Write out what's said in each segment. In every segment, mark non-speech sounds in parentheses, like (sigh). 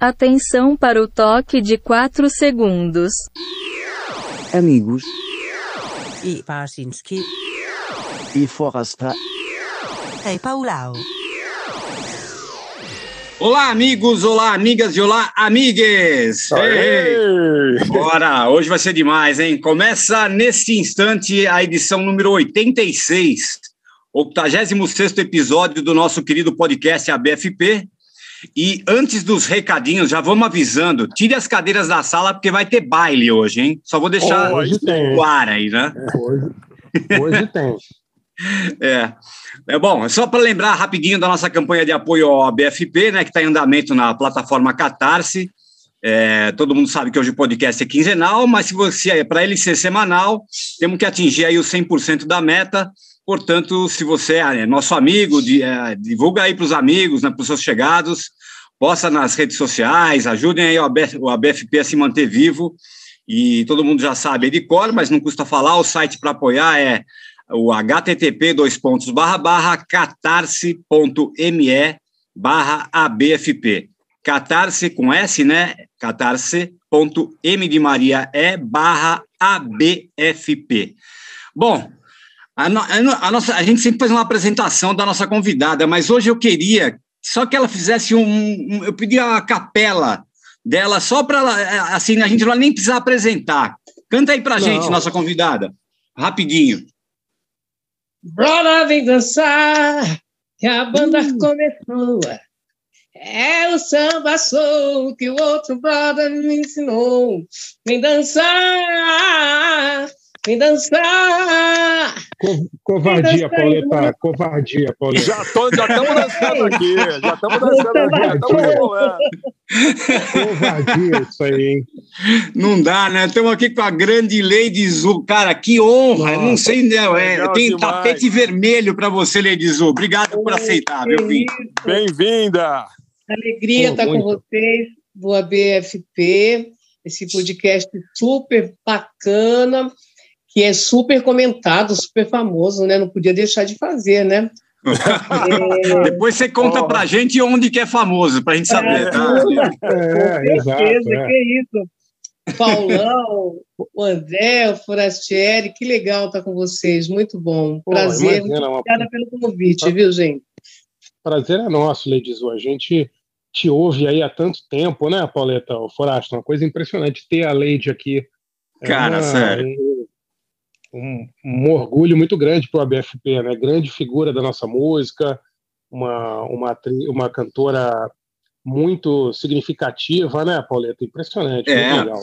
Atenção para o toque de 4 segundos. Amigos I Parsinski. e Forasta. Hej Paulau. Olá, amigos, olá, amigas e olá, amigues! Ei! Bora, hoje vai ser demais, hein? Começa neste instante a edição número 86, 86 episódio do nosso querido podcast ABFP. E antes dos recadinhos, já vamos avisando: tire as cadeiras da sala, porque vai ter baile hoje, hein? Só vou deixar Hoje tem. o ar aí, né? Hoje, hoje tem. (laughs) É. É bom, é só para lembrar rapidinho da nossa campanha de apoio ao ABFP, né, que está em andamento na plataforma Catarse. É, todo mundo sabe que hoje o podcast é quinzenal, mas se você para ele ser semanal, temos que atingir aí os 100% da meta. Portanto, se você é nosso amigo, de, é, divulga aí para os amigos, né, para os seus chegados, posta nas redes sociais, ajudem aí o ABF o ABFP a se manter vivo. E todo mundo já sabe de cor, mas não custa falar, o site para apoiar é o http dois pontos barra barra catarse.me barra abfp catarse com S, né? catarse.m de Maria é barra abfp. Bom, a, no, a, no- a nossa, a gente sempre faz uma apresentação da nossa convidada, mas hoje eu queria só que ela fizesse um, um- eu pedi a capela dela só para ela, assim, a gente não vai nem precisar apresentar. Canta aí pra Não. gente, nossa convidada, rapidinho. Bora, vem dançar, que a banda começou. É o samba soul que o outro brother me ensinou. Vem dançar, vem dançar. Co- covardia, Pauleta. Covardia, Pauleta. Já estamos dançando aqui, já estamos dançando aqui, já estamos rebolando. Covardia, isso aí, hein? Não dá, né? Estamos aqui com a grande Lady Zu. Cara, que honra. Eu não sei, né? É, tem demais. tapete vermelho para você, Lady Zu. Obrigado por aceitar, meu filho. Bem-vinda! Alegria estar com muito. vocês do ABFP, esse podcast super bacana, que é super comentado, super famoso, né? Não podia deixar de fazer, né? (laughs) Depois você conta Ó. pra gente onde que é famoso, pra gente saber, tá? (laughs) É, exato. certeza, é. que é isso. Paulão, o André, o Forastieri, que legal estar com vocês, muito bom. Pô, Prazer, muito imagina, uma- obrigada pelo convite, viu, gente? prazer é nosso, Ledizu. A gente te ouve aí há tanto tempo, né, Pauleta? O Forasta, uma coisa impressionante ter a Lady aqui. É Cara, sério. Um, um- orgulho muito grande para o ABFP, né? Grande figura da nossa música, uma, uma, uma cantora muito significativa, né, Pauleta? Impressionante, É. muito legal.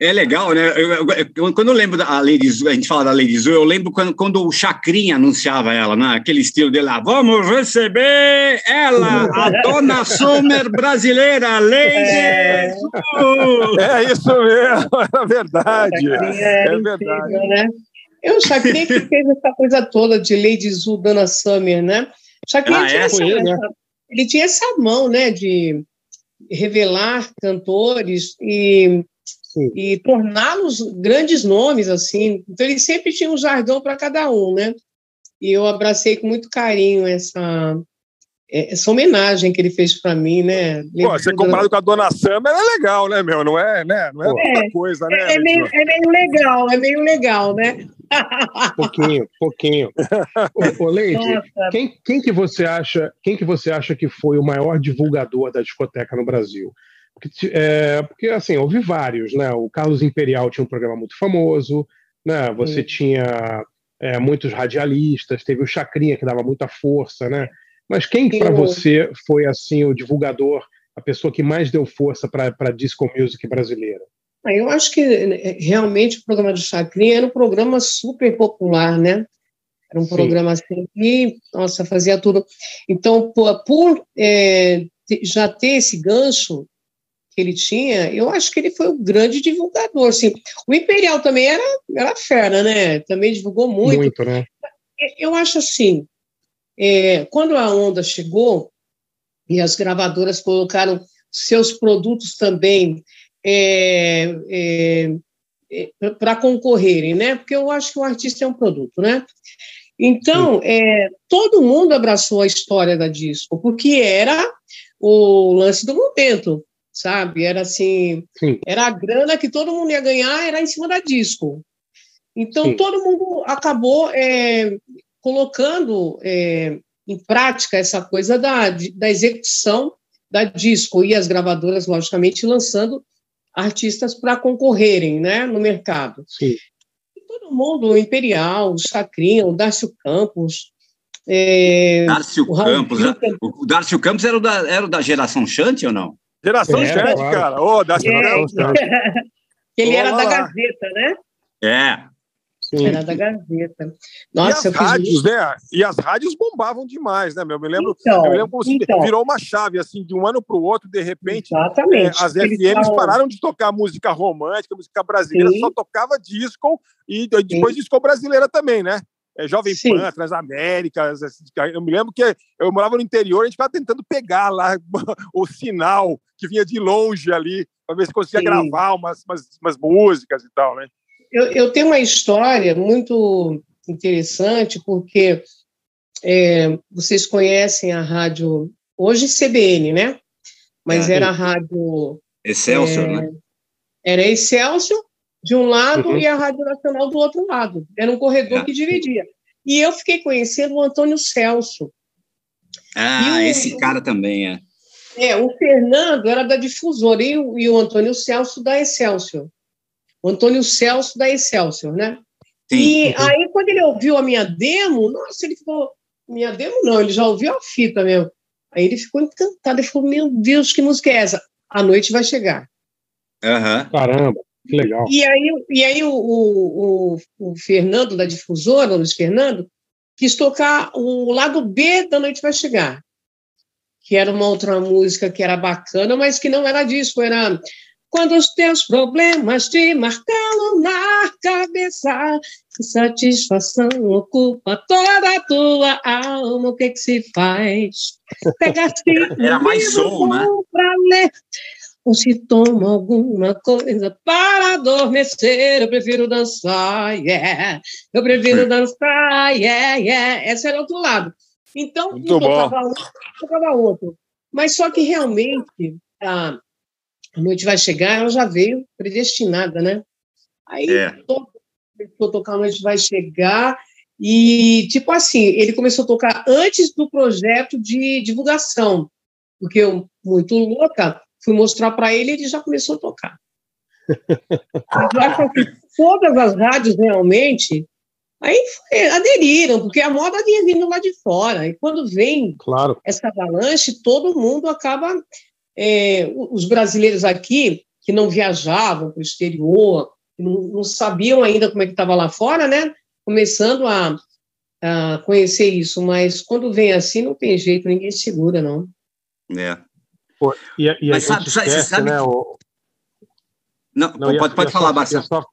É legal, né? Eu- eu- eu- quando eu lembro da Lady Zu, a gente fala da Lady Zu, eu lembro quando, quando o Chacrinha anunciava ela, né? Aquele estilo dele lá. Vamos receber ela, a (laughs) dona Summer brasileira, Lady Zu. É isso mesmo, (laughs) é verdade. É, É verdade. incrível, né? Eu, Chacrinha que fez essa coisa toda de Lady Zu, Dona Summer, né? O Chacrinha Ah, tinha é? essa, ele, né? ele tinha essa mão, né, de revelar cantores e, Sim. e torná-los grandes nomes, assim. Então, ele sempre tinha um jargão para cada um, né? E eu abracei com muito carinho essa, essa homenagem que ele fez para mim, né? Pô, você comparado com a Dona Summer é legal, né, meu? Não é, né? Não é Pô. outra coisa, né? É, é meio, é meio legal, é meio legal, né? Pouquinho, pouquinho. Ô, ô Nossa, quem, quem que você acha quem que você acha que foi o maior divulgador da discoteca no Brasil? Porque, é, porque assim houve vários né? O Carlos Imperial tinha um programa muito famoso né? Você Sim. tinha é, muitos radialistas teve o Chacrinha que dava muita força né? Mas quem para você foi assim o divulgador a pessoa que mais deu força para a disco music brasileira Eu acho que né, realmente o programa do Chacrinha era um programa super popular, né? Era um Sim. programa assim que, nossa, fazia tudo. Então, por, por, é, já ter esse gancho que ele tinha, eu acho que ele foi um grande divulgador. Assim. O Imperial também era, era fera, né? Também divulgou muito. muito né Eu acho assim, é, quando a onda chegou e as gravadoras colocaram seus produtos também é, para concorrerem, né? Porque eu acho que o artista é um produto, né? Então, é, todo mundo abraçou a história da disco, porque era o lance do momento. sabe? Era assim, Sim. era a grana que todo mundo ia ganhar, era em cima da disco. Então, Sim. todo mundo acabou é, colocando é, em prática essa coisa da, da execução da disco e as gravadoras, logicamente, lançando artistas para concorrerem né, no mercado. Sim. E todo mundo, o Imperial, o Chacrinha, o Dácio Campos. É, Dárcio o Campos. Gil né? O Dárcio Campos era o da, era o da geração Chante ou não? Geração É, claro. cara. Ô, da É, Então, (laughs) ele era Olá da lá. Gazeta, né? É. Sim. Era da Gazeta. e Nossa, as eu fiz rádios, né? E as rádios bombavam demais, né, meu? Eu me lembro, Então, eu me lembro como então. virou uma chave, assim, de um ano para o outro, de repente, é, as FMs falam- pararam de tocar música romântica, música brasileira, Sim. só tocava disco e depois disco brasileira também, né? É, Jovem Sim. Pan, Transaméricas. assim, Eu me lembro que eu morava no interior, a gente ficava tentando pegar lá (laughs) o sinal que vinha de longe ali, para ver se conseguia Sim. gravar umas, umas, umas músicas e tal, né? Eu, eu tenho uma história muito interessante, porque é, vocês conhecem a rádio, hoje CBN, né? Mas É. era a rádio. Excelsior, é, né? Era Excelsior de um lado Uhum. e a Rádio Nacional do outro lado. Era um corredor É. que dividia. E eu fiquei conhecendo o Antônio Celso. Ah, o- esse cara também é. É, o Fernando era da difusora e o, e o Antônio Celso da Excelsior. Antônio Celso da Excelsior, né? Sim. E aí, quando ele ouviu a minha demo, nossa, ele falou, minha demo não, ele já ouviu a fita mesmo. Aí ele ficou encantado, ele falou, meu Deus, que música é essa? A noite vai chegar. Aham. Caramba, que legal. E aí, e aí o, o, o, o Fernando, da difusora, o Luiz Fernando, quis tocar o lado B da Noite Vai Chegar, que era uma outra música que era bacana, mas que não era disco, era quando os teus problemas te marcaram na cabeça, que satisfação ocupa toda a tua alma, o que que se faz? (laughs) Pegaste Era mais soul, né? pra ler, ou se toma alguma coisa para adormecer, eu prefiro dançar, yeah. Eu prefiro dançar, yeah, yeah. Esse era outro lado. Então, um tocava um, tocava outro. Mas só que realmente a, a noite vai chegar, ela já veio predestinada, né? Aí É. todo começou a tocar a noite vai chegar e tipo assim, ele começou a tocar antes do projeto de divulgação, porque eu muito louca fui mostrar para ele e ele já começou a tocar. (laughs) Eu acho que todas as rádios realmente aí aderiram, porque a moda vinha vindo lá de fora. E quando vem Claro. essa avalanche, todo mundo acaba. É, os brasileiros aqui, que não viajavam para o exterior, não, não sabiam ainda como é que estava lá fora, né? Começando a, a conhecer isso, mas quando vem assim, não tem jeito, ninguém segura, não. É. Pô, e, a- e a Mas sabe- esquece, sabe né? que- o- Não, Não, pode, pode ia falar, só, Marcelo. Ia só,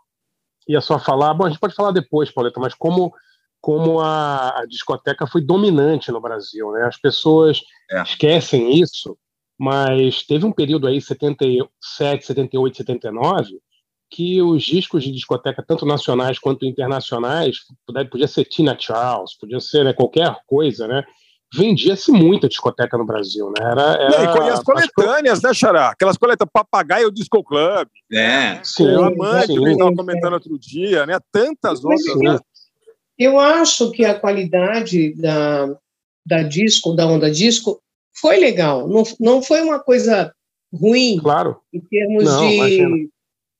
ia só falar, bom, a gente pode falar depois, Pauleta, mas como, como a, a discoteca foi dominante no Brasil, né? As pessoas É. esquecem isso, mas teve um período aí, 77, 78, 79, que os discos de discoteca, tanto nacionais quanto internacionais, podia, ser Tina Charles, podia ser né, qualquer coisa, né? Vendia-se muita discoteca no Brasil, né? Era, e era, e as coletâneas, né, Xará? Aquelas coletas Papagaio Disco Club. É. Sim, Eu, a mãe sim. que estava comentando outro dia, né? Tantas outras. Né? Eu acho que a qualidade da, da disco, da onda disco, foi legal. Não, não foi uma coisa ruim Claro. em termos Não, imagina. de,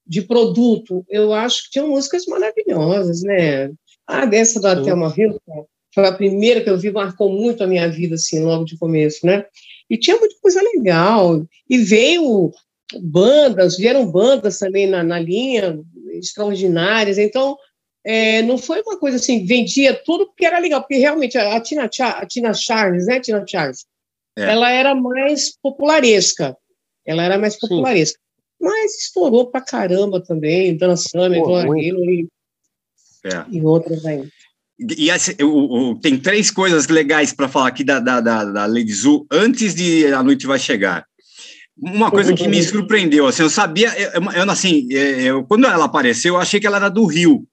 de produto. Eu acho que tinham músicas maravilhosas, né? Ah, dessa da Sim. Thelma Hilton, foi a primeira que eu vi, marcou muito a minha vida, assim, logo de começo, né? E tinha muita coisa legal. E veio bandas, vieram bandas também na, na linha, extraordinárias. Então, é, não foi uma coisa assim, vendia tudo porque era legal, porque realmente a Tina, a Tina Charles, né, Tina Charles, É. ela era mais popularesca, ela era mais popularesca, mas estourou pra caramba também, Dana Summer, Dona e, É. e outras aí. E esse- o- o- tem três coisas legais para falar aqui da, da, da, da Lady Zu antes de A Noite Vai Chegar. Uma coisa que me surpreendeu, assim, eu sabia, eu, eu, assim, é, eu- quando ela apareceu, eu achei que ela era do Rio,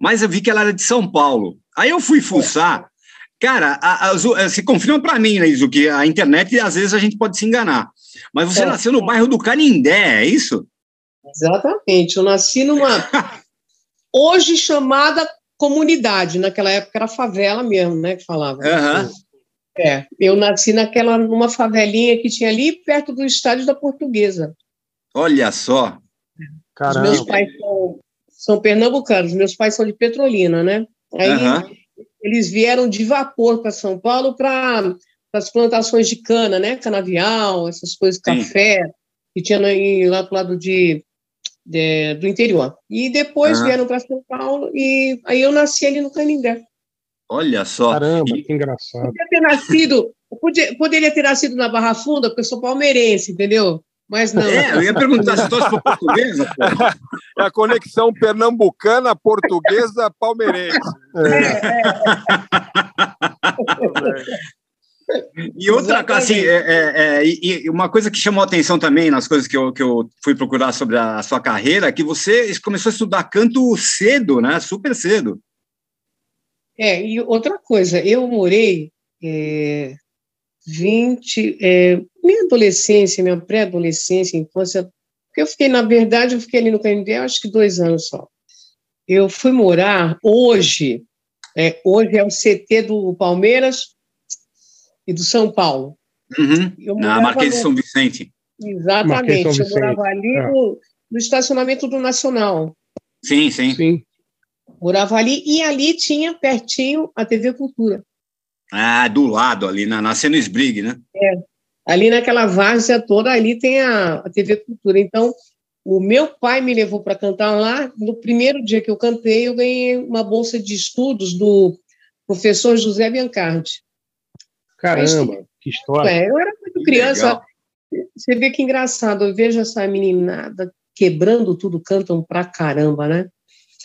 mas eu vi que ela era de São Paulo. Aí eu fui fuçar, Cara, a, a, Zu- eh, se confirma para mim, né, Izu, que a internet, às vezes, a gente pode se enganar. Mas você É. nasceu no bairro do Canindé, é isso? Exatamente. Eu nasci numa. (laughs) Hoje chamada comunidade, naquela época era favela mesmo, né? Que falava. Aham. É, eu nasci naquela, numa favelinha que tinha ali perto do estádio da Portuguesa. Olha só. Os meus Caramba. pais são, são pernambucanos, meus pais são de Petrolina, né? Aí Aham. Eles vieram de vapor para São Paulo para as plantações de cana, né? Canavial, essas coisas, Sim. café, que tinha lá pro lado de, de- do interior. E depois Aham. vieram para São Paulo e aí eu nasci ali no Canindé. Olha só. Caramba, que engraçado. Poderia ter nascido, eu podia- poderia ter nascido na Barra Funda, porque eu sou palmeirense, entendeu? Mas não. É, eu ia perguntar se torce para portuguesa. (laughs) pô. É a conexão pernambucana, portuguesa, palmeirense. E outra coisa, assim, é, é, é, e, e uma coisa que chamou a atenção também nas coisas que eu, que eu fui procurar sobre a sua carreira, é que você começou a estudar canto cedo, né? Super cedo. É, e outra coisa, eu morei é, 20, é, minha adolescência, minha pré-adolescência, infância, porque eu fiquei, na verdade, eu fiquei ali no Canindé, acho que dois anos só. Eu fui morar hoje, é, hoje é o CT do Palmeiras e do São Paulo. Uhum. Eu Na Marquês de no- São Vicente. Exatamente, Marquês de eu São morava ali é. no, no estacionamento do Nacional. Sim, sim. Sim. Morava ali e ali tinha pertinho a TV Cultura. Ah, do lado ali, na, na Sbrig, né? Ali naquela várzea toda, ali tem a, a TV Cultura. Então, o meu pai me levou para cantar lá. No primeiro dia que eu cantei, eu ganhei uma bolsa de estudos do professor José Biancardi. Caramba, que história. É, eu era muito Que criança. legal. Você vê que engraçado, eu vejo essa meninada quebrando tudo, cantam pra caramba, né?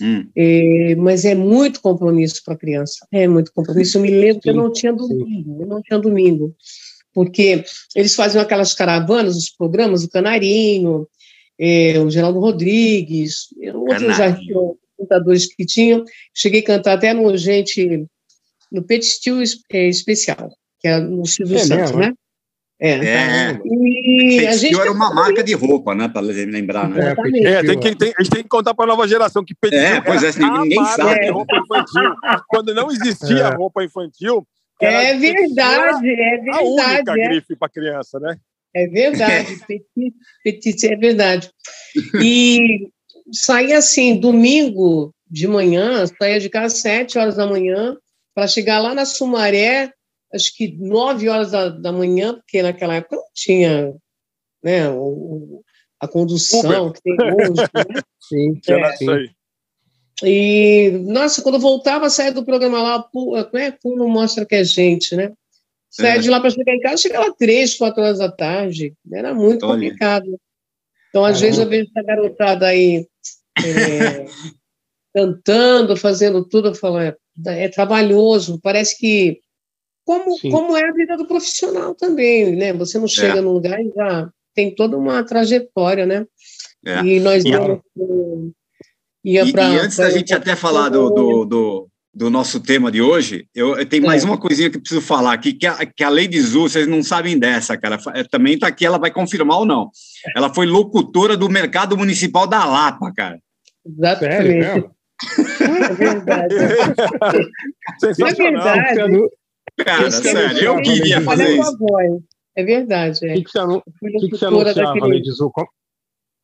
Hum. É, mas é muito compromisso para criança, é muito compromisso. Eu me lembro que eu Sim, não tinha domingo, eu não tinha domingo, porque eles faziam aquelas caravanas, os programas, o Canarinho, é, o Geraldo Rodrigues, outros Canarinho. artistas, cantadores que tinham. Cheguei a cantar até no gente, no Pet Steel é, especial, que é no Silvio É Santos, mesmo, né? É. É. E a gente era uma marca de roupa, né? Para lembrar, né? É, Exatamente. É, tem que, tem- a gente tem que contar para a nova geração que Petit É, pois é, era ninguém a marca sabe. de roupa infantil. Quando não existia É. roupa infantil, era- É verdade, é a única verdade. É, grife para criança, né? é verdade. (laughs) Petit, é verdade. E saía assim, domingo de manhã, saía de casa às sete horas da manhã, para chegar lá na Sumaré, acho que nove horas da, da manhã, porque naquela época não tinha né, o- a condução que tem hoje. Né? (laughs) Sim, É. isso aí. E, nossa, quando eu voltava, saía do programa lá, pu- como é? Pulo mostra que é gente, né? Saía É. de lá para chegar em casa, chegava três, quatro horas da tarde. Era muito Olha. complicado. Então, às Caramba. vezes, eu vejo essa garotada aí é, (laughs) cantando, fazendo tudo, eu falo, é, é trabalhoso, parece que. Como, Sim. como é a vida do profissional também, né? Você não chega num lugar e já tem toda uma trajetória, né? É. E nós E- íamos pro- ia E, pra, e antes da gente até falar do, do, do, do nosso tema de hoje, eu, eu tenho mais É. uma coisinha que eu preciso falar aqui, que a, que a Lady Zu, vocês não sabem dessa, cara. Fa- Também está aqui, ela vai confirmar ou não. Ela foi locutora do Mercado Municipal da Lapa, cara. Exatamente. Sério? É verdade. É verdade. Cara, é sério, eu queria fazer isso. É verdade. O É. que, que você, anu- que que você locutora anunciava, daquele- Lady Zu? Como,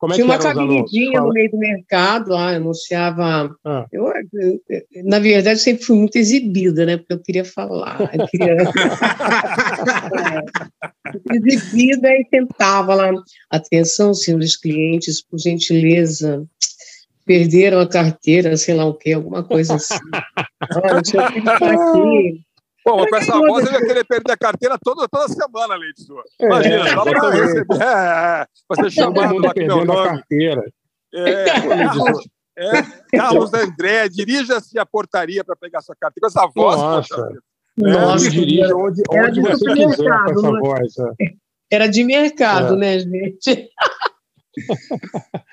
como é Tinha uma cabinidinha no meio do mercado, ah, anunciava. Ah. Eu, eu- eu- na verdade, sempre fui muito exibida, né? Porque eu queria falar. Eu queria... (laughs) É, exibida e tentava lá. Atenção, senhores clientes, por gentileza. Perderam a carteira, sei lá o quê, alguma coisa assim. (laughs) Olha, seu filho está aqui. Pô, mas com essa voz eu ia querer perder a carteira toda, toda semana, Leite Sua. É, Imagina, só pra exatamente. receber. É, é, pra ser chamado lá com meu nome. carteira. É, Carlos, é, Carlos André, dirija-se à portaria para pegar sua carteira. Com essa voz, Nossa. poxa vida. Nossa, Você dirige onde, era onde de você quiser com essa é? voz. é. Era de mercado, É. né, gente? (laughs)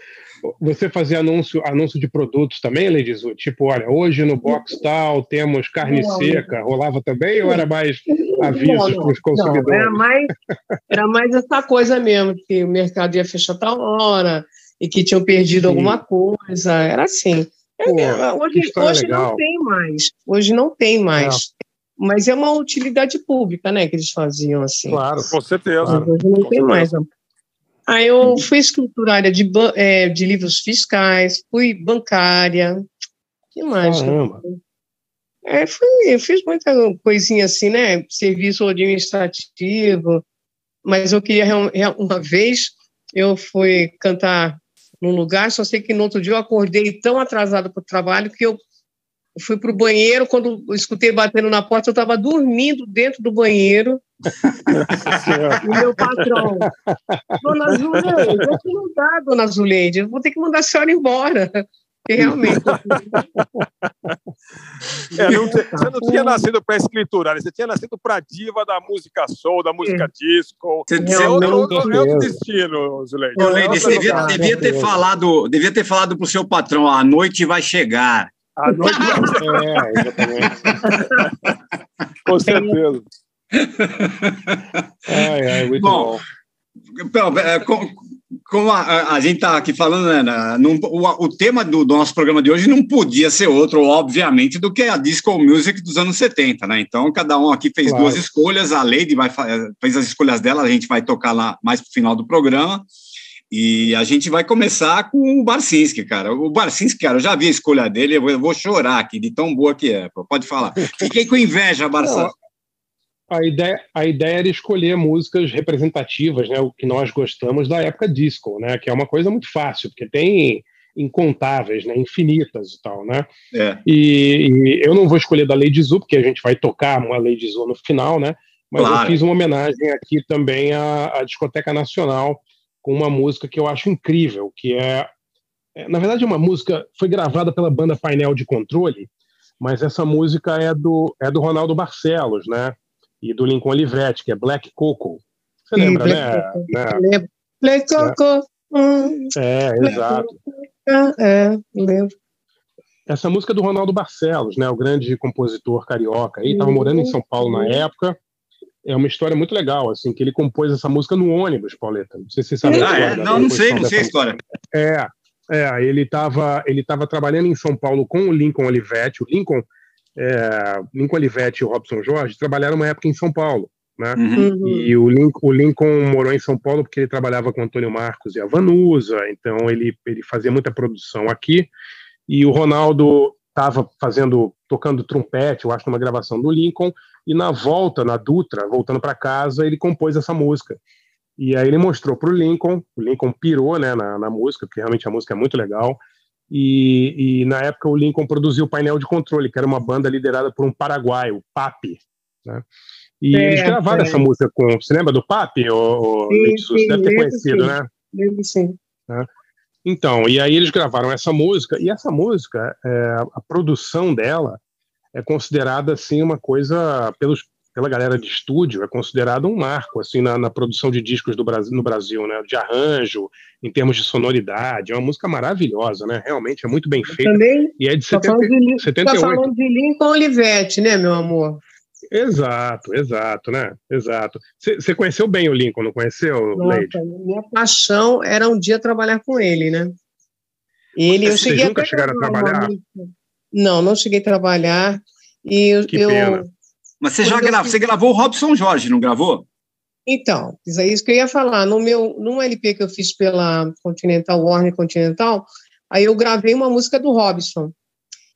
você fazia anúncio, anúncio de produtos também, Ledizu? Tipo, olha, hoje no box tal temos carne não, seca. Rolava também ou era mais avisos para os consumidores? Não, era, mais, era mais essa coisa mesmo, que o mercado ia fechar tal hora e que tinham perdido Sim. alguma coisa. Era assim. Pô, hoje hoje não tem mais. Hoje não tem mais. É. Mas é uma utilidade pública, né, que eles faziam assim. Claro, com certeza. Hoje não tem mais. Aí eu fui escriturária de, é, de livros fiscais, fui bancária. que mais? Caramba. É, fui, eu fiz muita coisinha assim, né? Serviço administrativo. Mas eu queria, uma vez, eu fui cantar num lugar, só sei que no outro dia eu acordei tão atrasada para o trabalho que eu eu fui para o banheiro, quando eu escutei batendo na porta, eu estava dormindo dentro do banheiro. o (laughs) meu patrão, Dona Zuleide, aqui não dá, Dona Zuleide, eu vou ter que mandar a senhora embora. Porque realmente. é, não te, você não tinha nascido para escriturar, você tinha nascido para diva da música soul, da música é. disco. Você é outro, outro, outro destino, Zuleide. Você devia, devia, ter falado, devia ter falado para o seu patrão: a noite vai chegar. A noite (laughs) é, exatamente. Com certeza. Ai, ai, muito bom. bom. É, como a, a gente está aqui falando, né, num, o, o, tema do, do, nosso programa de hoje não podia ser outro, obviamente, do que a disco music dos anos 70, né? Então, cada um aqui fez claro. duas escolhas, a Lady vai, fez as escolhas dela, a gente vai tocar lá mais para o final do programa. E a gente vai começar com o Barcinski, cara. O Barcinski, cara, eu já vi a escolha dele, eu vou chorar aqui, de tão boa que é. Pode falar. Fiquei com inveja, Barça. A ideia, a ideia era escolher músicas representativas, né, o que nós gostamos da época disco, né, que é uma coisa muito fácil, porque tem incontáveis, né, infinitas e tal, né? É. E, e, eu não vou escolher da Lady Zu, porque a gente vai tocar uma Lady Zu no final, né? Mas claro. eu fiz uma homenagem aqui também à, à Discoteca Nacional, com uma música que eu acho incrível, que é, é, na verdade, uma música foi gravada pela banda Painel de Controle, mas essa música é do é do Ronaldo Barcelos, né? E do Lincoln Olivetti, que é Black Coco. Você Sim, lembra, Black né? Coco. né? Black Coco. É, é exato. É, lembro. Essa música é do Ronaldo Barcelos, né? O grande compositor carioca. Ele estava morando em São Paulo na época é uma história muito legal, assim, que ele compôs essa música no ônibus, Pauleta. Não sei se você sabe. Ah, é? Não, não sei, não sei a história. É, é ele estava ele tava trabalhando em São Paulo com o Lincoln Olivetti. O Lincoln, é, Lincoln Olivetti e o Robson Jorge trabalharam uma época em São Paulo. Né? Uhum. E o Lincoln, o Lincoln morou em São Paulo porque ele trabalhava com Antônio Marcos e a Vanusa, então ele, ele fazia muita produção aqui. E o Ronaldo estava fazendo, tocando trompete, eu acho, numa gravação do Lincoln, e na volta, na Dutra, voltando para casa, ele compôs essa música. E aí ele mostrou para o Lincoln, o Lincoln pirou né, na, na, música, porque realmente a música é muito legal. E, e, na época o Lincoln produziu o painel de controle, que era uma banda liderada por um paraguaio, o Papi. Né? E é, eles gravaram é. essa música com. Você lembra do Papi? Ou, sim, sim, você deve ter conhecido, sim. né? Lembro sim. Né? Então, e aí eles gravaram essa música, e essa música, é, a produção dela é considerada assim uma coisa pelos pela galera de estúdio é considerada um marco assim na, na, produção de discos do Brasil, no Brasil, né? De arranjo, em termos de sonoridade, é uma música maravilhosa, né? Realmente é muito bem feita. Também e é de, tá 70, de 78. Tá falando de Lincoln Olivetti, né, meu amor? Exato, exato, né? Exato. Você conheceu bem o Lincoln, não conheceu, Nossa, Leide? Minha paixão era um dia trabalhar com ele, né? Ele, eu cheguei nunca chegaram a trabalhar? Não, não cheguei a trabalhar. E eu, que pena. Mas você já gravou, você gravou o Robson Jorge, não gravou? Então, é isso que eu ia falar. No meu, num LP que eu fiz pela Continental, Warner Continental, aí eu gravei uma música do Robson.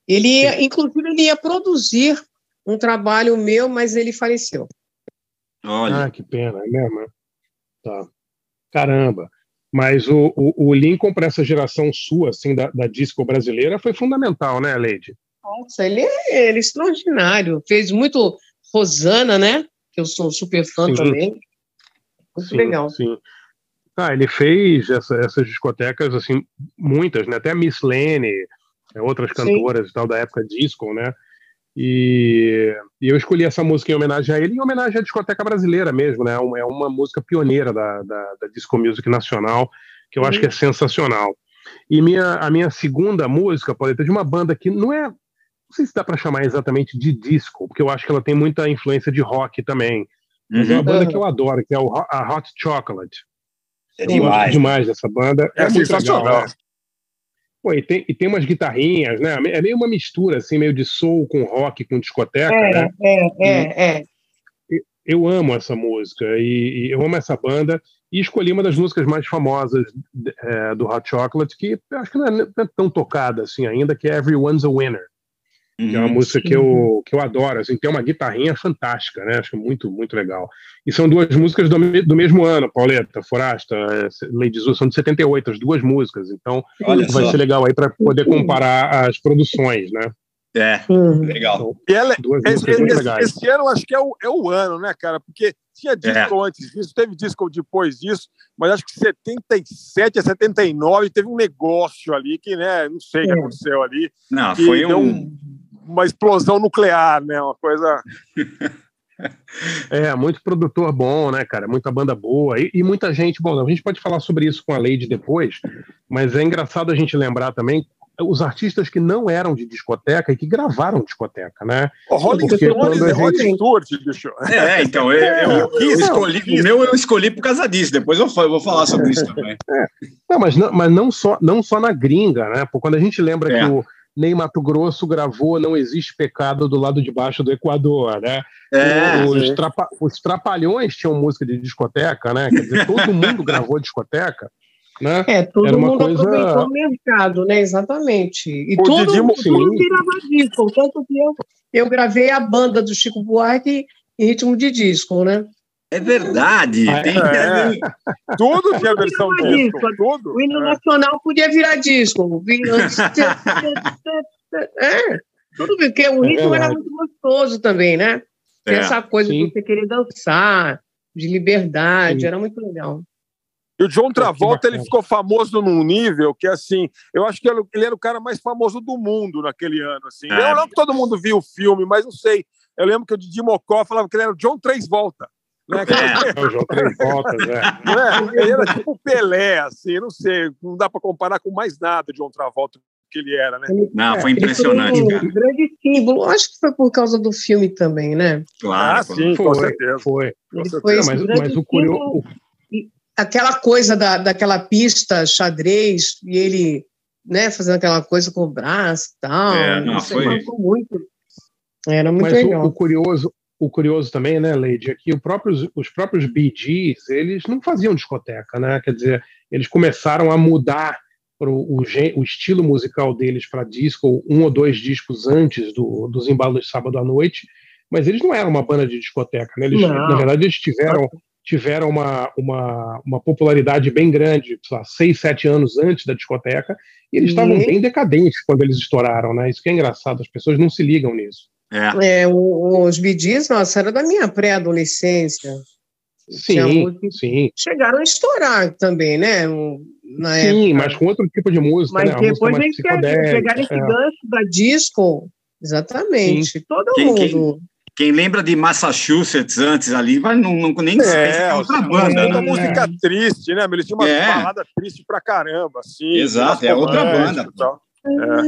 Ele, ia, inclusive, ele ia produzir um trabalho meu, mas ele faleceu. Olha. Ah, que pena, é mesmo? Tá. Caramba. Mas o, o, o Lincoln, para essa geração sua, assim, da, da disco brasileira, foi fundamental, né, Leide? Nossa, ele é, ele é extraordinário. Fez muito Rosana, né? Que eu sou super fã sim. também. Muito sim, legal. Sim. Ah, ele fez essa, essas discotecas, assim, muitas, né? Até Miss Lene, é, outras cantoras sim. e tal da época disco, né? E, e, eu escolhi essa música em homenagem a ele, em homenagem à discoteca brasileira mesmo, né? É, é uma música pioneira da, da, da disco music nacional, que eu acho que é sensacional. E minha, a minha segunda música, Pauleta, é de uma banda que não é. Não sei se dá para chamar exatamente de disco, porque eu acho que ela tem muita influência de rock também. Mas é uma Uhum. banda que eu adoro, que é o a Hot Chocolate. É Eu gosto demais. demais dessa banda. É muito sensacional. legal, né? Pô, e, tem, e tem umas guitarrinhas, né? É meio uma mistura, assim, meio de soul com rock, com discoteca, né? É, é, é, é. Eu amo essa música e, e eu amo essa banda. E escolhi uma das músicas mais famosas é, do Hot Chocolate, que eu acho que não é, não é tão tocada assim ainda, que é Everyone's a Winner. Que é uma Uhum. música que eu, que eu adoro, assim, tem uma guitarrinha fantástica, né? Acho muito, muito legal. E são duas músicas do, do mesmo ano, Pauleta, Forasta, é, Lady Zu, são de 78, as duas músicas. Então, Olha vai só. ser legal aí para poder comparar as produções, né? É, legal. E ela, Duas esse, esse- esse ano acho que é o, é o ano, né, cara? Porque tinha disco antes disso, teve disco depois disso, mas acho que 77 a 79 teve um negócio ali que, né, não sei o que É. aconteceu ali, Não, que foi deu um. Uma explosão nuclear, né? Uma coisa. (laughs) É, muito produtor bom, né, cara? Muita banda boa. E, e muita gente. Bom, a gente pode falar sobre isso com a Lady depois, mas é engraçado a gente lembrar também os artistas que não eram de discoteca e que gravaram discoteca, né? O Rolling Porque Stones Rod gente- Stewart, bicho. É, então, eu, eu- eu Isso, escolhi. O meu eu escolhi por causa disso. Depois eu eu vou falar sobre isso também. Não, mas não, mas não só, não só na gringa, né? Porque quando a gente lembra É. que o Ney Mato Grosso gravou Não Existe Pecado do lado de baixo do Equador, né? É, os, trapa- os Trapalhões tinham música de discoteca, né? Quer dizer, todo mundo (laughs) gravou discoteca, né? É, todo Era uma mundo coisa- aproveitou o mercado, né? Exatamente. E O todo Didi mundo Sim. virava disco. Tanto que eu, eu gravei a banda do Chico Buarque em ritmo de disco, né? É verdade. Ah, Tem, é. Tudo tinha versão disco, isso. tudo. O hino É. nacional podia virar disco. (laughs) É, tudo bem, porque o É ritmo era muito gostoso também, né? Tem É, essa coisa sim. de você querer dançar, de liberdade, Sim. era muito legal. E o John Travolta ele ficou famoso num nível que, assim, eu acho que ele ele era o cara mais famoso do mundo naquele ano. Assim. É. Eu não que todo mundo viu o filme, mas não sei. Eu lembro que o Didi Mocó falava que ele era o John Três Volta. Né? É. É o João Três Voltas, é. É? Ele era tipo o Pelé, assim, não sei. Não dá para comparar com mais nada de John Travolta que ele era, né? Não, foi Ele impressionante, foi um cara. grande símbolo. Acho que foi por causa do filme também, né? Claro. ah, sim, com Foi, certeza. foi. Com certeza. foi Mas, mas o curioso. Aquela coisa da, daquela pista xadrez e ele né, fazendo aquela coisa com o braço e tal. É, não, Isso foi- marcou muito. Era muito Mas legal. o, o curioso, o curioso também, né, Lady, é que próprios, os próprios Gees, eles não faziam discoteca, né? Quer dizer, eles começaram a mudar pro, o, o estilo musical deles para disco um ou dois discos antes do, dos embalos de sábado à noite, mas eles não eram uma banda de discoteca, né? Eles, na verdade, eles tiveram tiveram uma, uma, uma popularidade bem grande, sei lá, seis, sete anos antes da discoteca, e eles estavam Uhum. bem decadentes quando eles estouraram, né? Isso que é engraçado, as pessoas não se ligam nisso. É. É, o- os bidis, nossa, era da minha pré-adolescência. Sim, sim. Chegaram a estourar também, né? Na Sim, época. mas com outro tipo de música, Mas né? Depois eles pegaram pegaram esse é. gancho da disco. Exatamente. Todo Quem- quem- mundo. Quem lembra de Massachusetts antes ali, vai, não, não, nem. É, É outra é, banda, uma né? música triste, né? Eles tinham uma É. balada triste pra caramba, assim. Exato, é outra banda. Tal.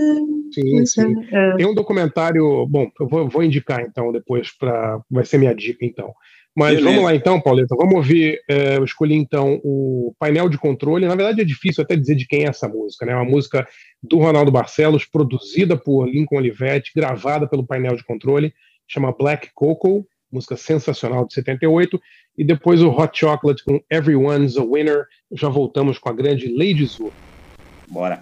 Sim, sim. É. Tem um documentário, bom, eu vou, vou indicar então depois para vai ser minha dica então. Mas Beleza. vamos lá então, Pauleta, vamos ouvir. é, eu escolhi então o painel de controle. Na verdade é difícil até dizer de quem é essa música, né? É uma música do Ronaldo Barcelos, produzida por Lincoln Olivetti, gravada pelo painel de controle, chama Black Cocoa, música sensacional de 78, e depois o Hot Chocolate com Everyone's a Winner. Já voltamos com a grande Lady Zu. Bora.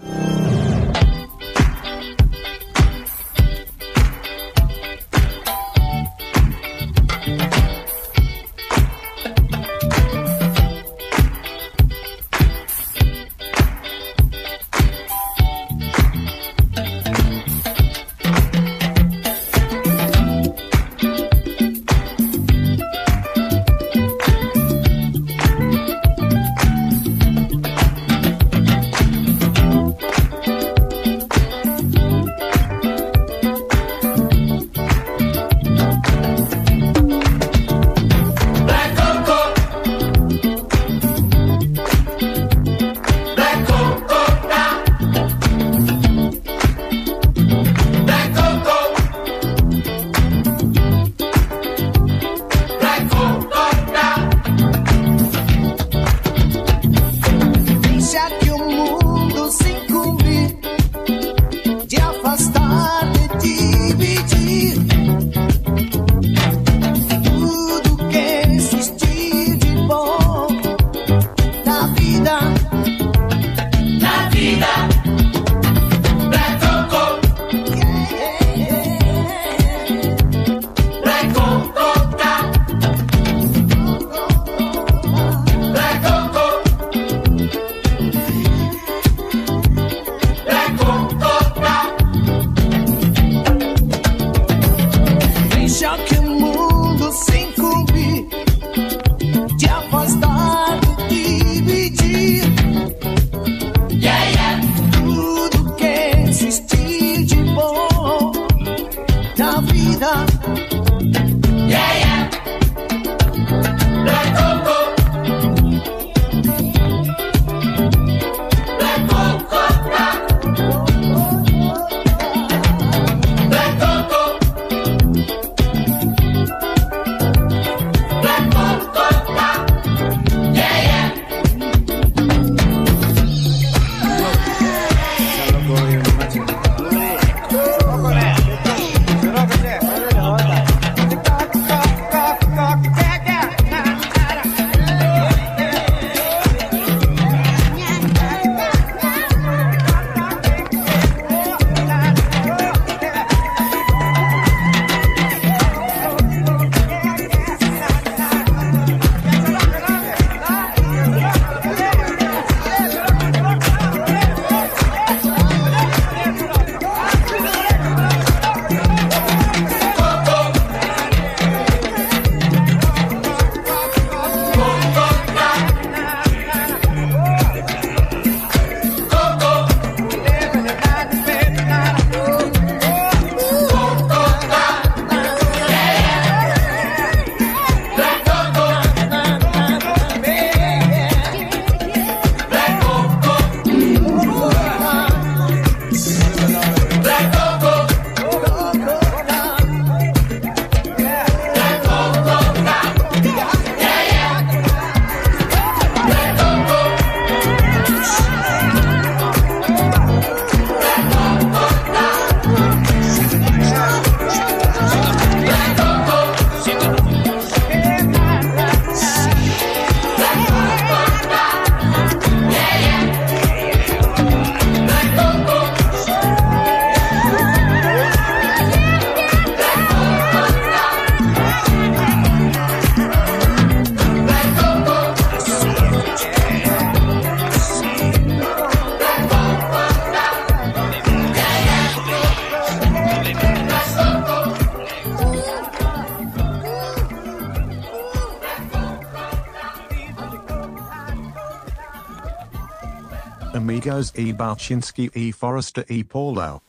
E Balchinski e Forrester e Paulo.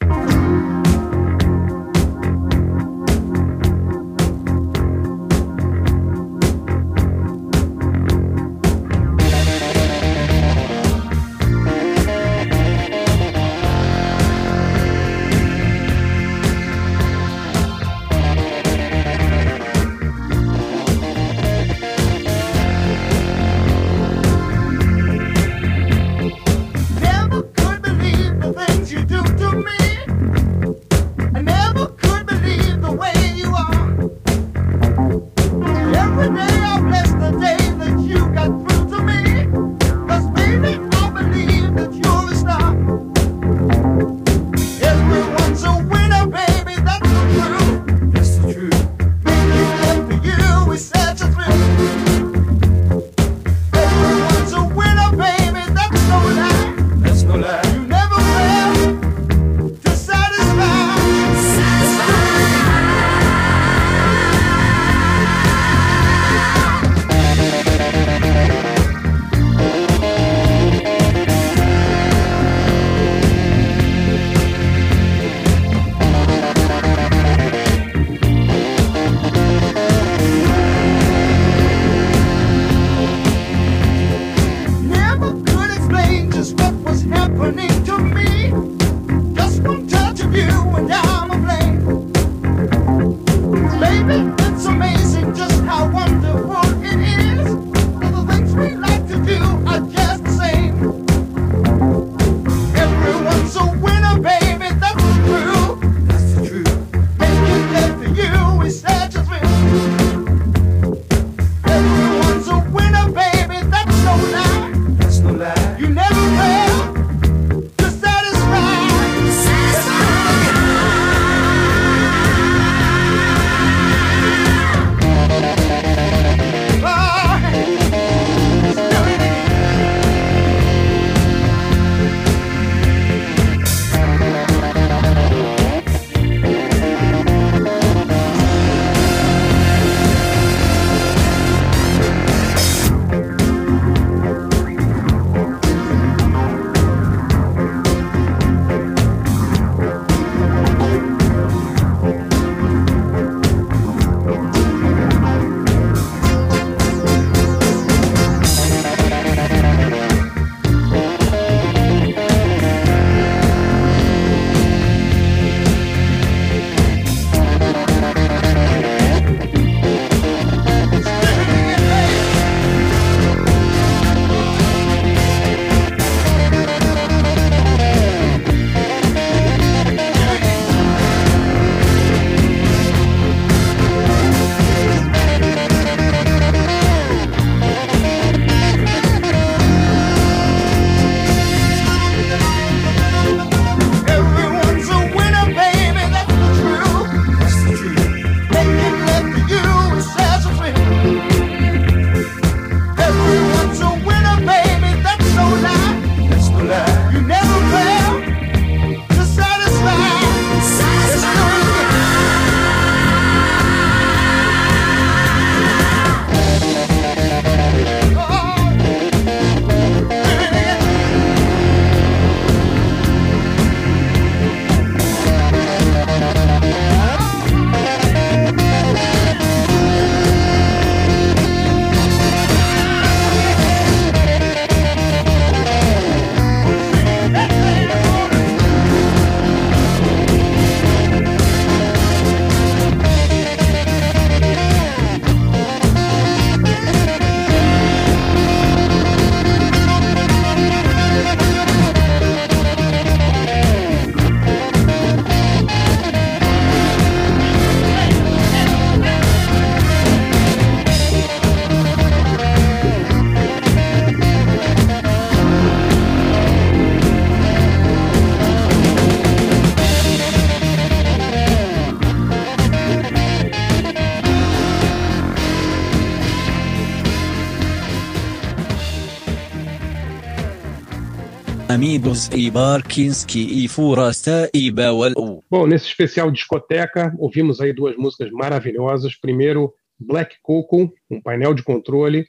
E Barkinski e Furasta e Bawal. Bom, nesse especial discoteca, ouvimos aí duas músicas maravilhosas. Primeiro, Black Coco, um painel de controle,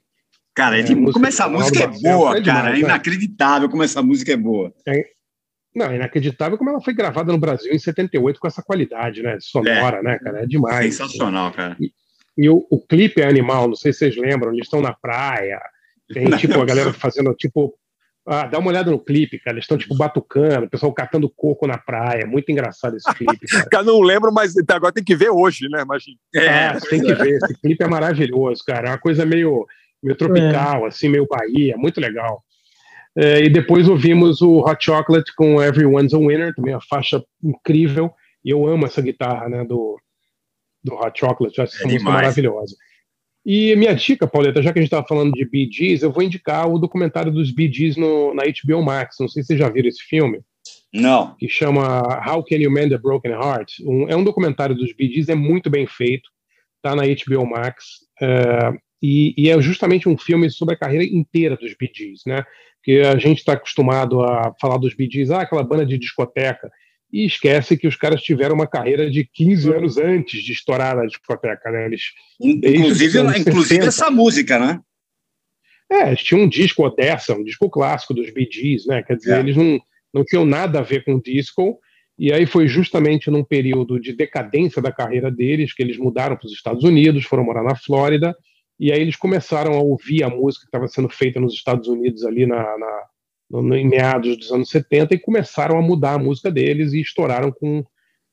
Cara, é, É, tipo, música como essa música é boa, é cara. demais, é né? inacreditável como essa música é boa. É, não, é inacreditável como ela foi gravada no Brasil em 78 com essa qualidade, né? Sonora, né, cara? É demais. Sensacional, cara. E o, o clipe é animal, não sei se vocês lembram, eles estão na praia, tem (laughs) tipo a galera fazendo tipo. Ah, dá uma olhada no clipe, cara. Eles estão tipo batucando, o pessoal catando coco na praia. É Muito engraçado esse clipe, (laughs) cara. Cara, não lembro, mas agora tem que ver hoje, né? Imagina. É, Ah, você tem que ver. Esse clipe é maravilhoso, cara. É uma coisa meio, meio tropical, assim, meio Bahia, muito legal. É, e depois ouvimos o Hot Chocolate com Everyone's a Winner, também uma faixa incrível. E eu amo essa guitarra, né, do, do Hot Chocolate. Eu acho essa É música demais. maravilhosa. E minha dica, Pauleta, já que a gente estava falando de Bee Gees, eu vou indicar o documentário dos Bee Gees no, na HBO Max. Não sei se vocês já viram esse filme Não. que chama How Can You Mend a Broken Heart. Um- é um documentário dos Bee Gees, é muito bem feito, tá na HBO Max, é, e, e é justamente um filme sobre a carreira inteira dos Bee Gees, né? Porque a gente está acostumado a falar dos Bee Gees, ah, aquela banda de discoteca, e esquece que os caras tiveram uma carreira de 15 anos antes de estourar na discoteca, né? Eles, Inclusive, inclusive 60. essa música, né? É, eles tinham um disco Odessa, um disco clássico dos Bee Gees, né? Quer dizer, É. eles não, não tinham nada a ver com disco, e aí foi justamente num período de decadência da carreira deles que eles mudaram para os Estados Unidos, foram morar na Flórida, e aí eles começaram a ouvir a música que estava sendo feita nos Estados Unidos ali na, na- no- no- em meados dos anos 70 e começaram a mudar a música deles e estouraram com,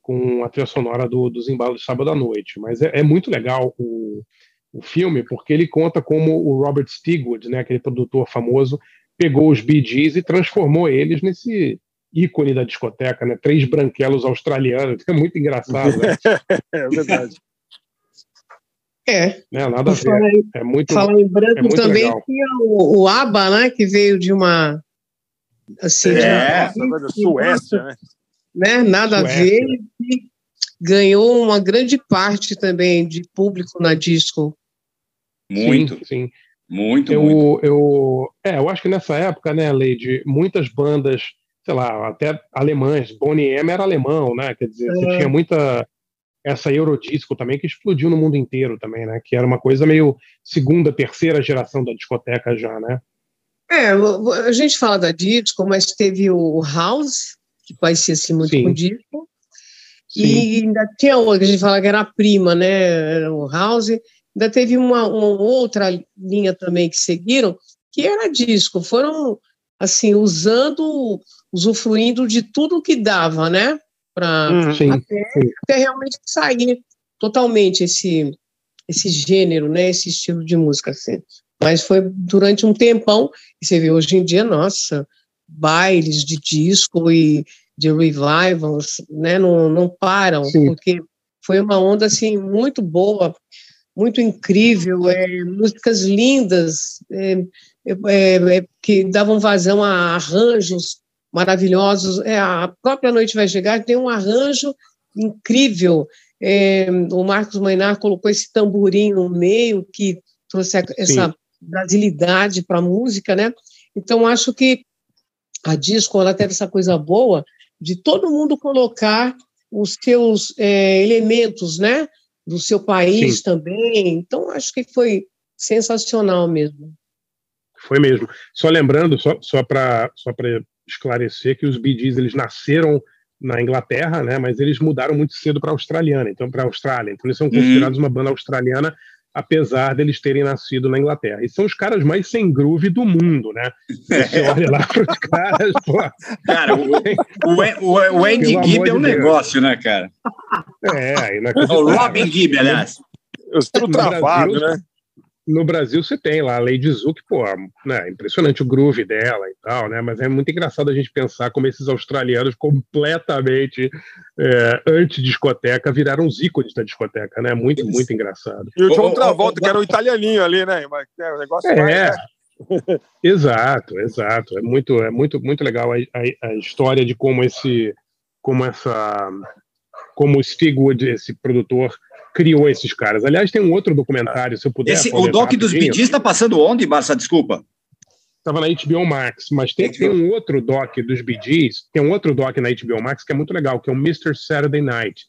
com a trilha sonora do, dos embalos de sábado à noite. Mas é, é muito legal o, o filme, porque ele conta como o Robert Stigwood, né, aquele produtor famoso, pegou os Bee Gees e transformou eles nesse ícone da discoteca, né? Três branquelos australianos, (laughs) é muito engraçado, né? (laughs) É verdade. É. Né, Nada a ver. em- É muito, Fala em branco é também legal. tinha o, o ABBA, né? Que veio de uma. Assim, É, de uma- Suécia, né? né? Nada Suécia. a ver. E ganhou uma grande parte também de público na disco. Muito, Sim, sim. muito, eu, muito. Eu, é, eu acho que nessa época, né, Lady, muitas bandas, sei lá, até alemãs, Bonnie M era alemão, né? Quer dizer, você É. tinha muita essa Eurodisco também que explodiu no mundo inteiro também, né? Que era uma coisa meio segunda, terceira geração da discoteca já, né? É, a gente fala da disco, mas teve o House, que parecia assim muito Sim. com disco. Sim. E ainda tinha outra, que a gente fala que era a prima, né? Era o House. Ainda teve uma, uma outra linha também que seguiram, que era disco. Foram, assim, usando, usufruindo de tudo que dava, né? Para Hum, até, até realmente sair totalmente esse, esse gênero, né? Esse estilo de música, assim. Mas foi durante um tempão, e você vê hoje em dia, nossa, bailes de disco e de revivals, né? Não, não param, Sim. porque foi uma onda, assim, muito boa, muito incrível, é, músicas lindas, é, é, é, que davam vazão a arranjos maravilhosos. É, a própria Noite Vai Chegar tem um arranjo incrível. É, o Marcos Mainar colocou esse tamborim no meio que trouxe essa brasilidade para a música, né? Então acho que a disco ela teve essa coisa boa de todo mundo colocar os seus é, elementos, né? Do seu país Sim. também. Então acho que foi sensacional mesmo. Foi mesmo. Só lembrando, só, só para só pra esclarecer, que os Bee Gees, eles nasceram na Inglaterra, né, mas eles mudaram muito cedo para a Australiana, então para a Austrália. Então eles são considerados uma banda australiana, apesar deles terem nascido na Inglaterra. E são os caras mais sem groove do mundo, né? Você olha lá para os caras, pô, Cara, o, o, o, o Andy Gibb é um de negócio, né, cara? é, O inacreditável. Robin Gibb, aliás. Eu estou travado, Brasil, né? No Brasil você tem lá a Lady Zu, que, pô, né, impressionante o groove dela e tal, né? Mas é muito engraçado a gente pensar como esses australianos completamente é, anti-discoteca viraram os ícones da discoteca, né? Muito, muito engraçado. E o John Travolta, que era um italianinho ali, né? Mas é, o negócio É, né? (laughs) exato, exato. É muito, é muito, muito legal a, a, a história de como esse, como essa, como o Stigwood, esse produtor, criou esses caras. Aliás, tem um outro documentário, se eu puder. Esse, o doc dos rapidinho. Bee Gees tá passando onde, Barça? Desculpa. Estava na HBO Max, mas tem, tem um outro doc dos Gees, tem um outro doc na HBO Max que é muito legal, que é o Mr. Saturday Night,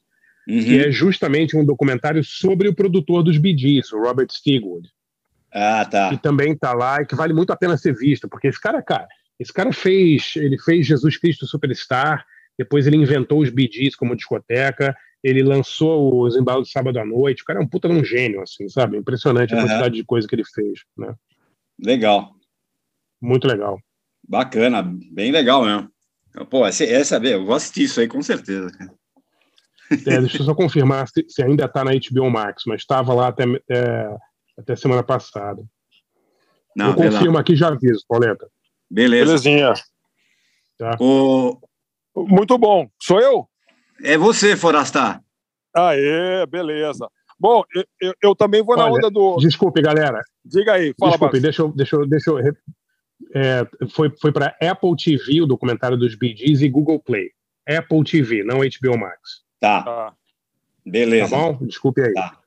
Uhum. que é justamente um documentário sobre o produtor dos Gees, o Robert Stigwood. Ah, tá. Que também tá lá e que vale muito a pena ser visto, porque esse cara, cara, esse cara fez, ele fez Jesus Cristo Superstar, depois ele inventou os Gees como discoteca, ele lançou os embalos de sábado à noite. O cara é um puta de um gênio, assim, sabe? Impressionante a Aham. quantidade de coisa que ele fez, né? Legal. Muito legal. Bacana, bem legal mesmo. Pô, essa, essa eu vou assistir isso aí com certeza. cara. É, deixa eu só confirmar se, se ainda tá na HBO Max, mas estava lá até, é, até semana passada. Não, eu vê lá. confirmo aqui e já aviso, Pauleta. Beleza. Belezinha. Tá. O... Muito bom. Sou eu? É você, Forastar. Aê, beleza. Bom, eu, eu, eu também vou na Olha, onda do. Desculpe, galera. Diga aí, fala, Desculpe, deixa eu. Deixa eu, deixa eu é, foi foi para Apple TV o documentário dos Bee Gees e Google Play. Apple TV, não HBO Max. Tá. Tá. Beleza. Tá bom? Desculpe aí. Tá.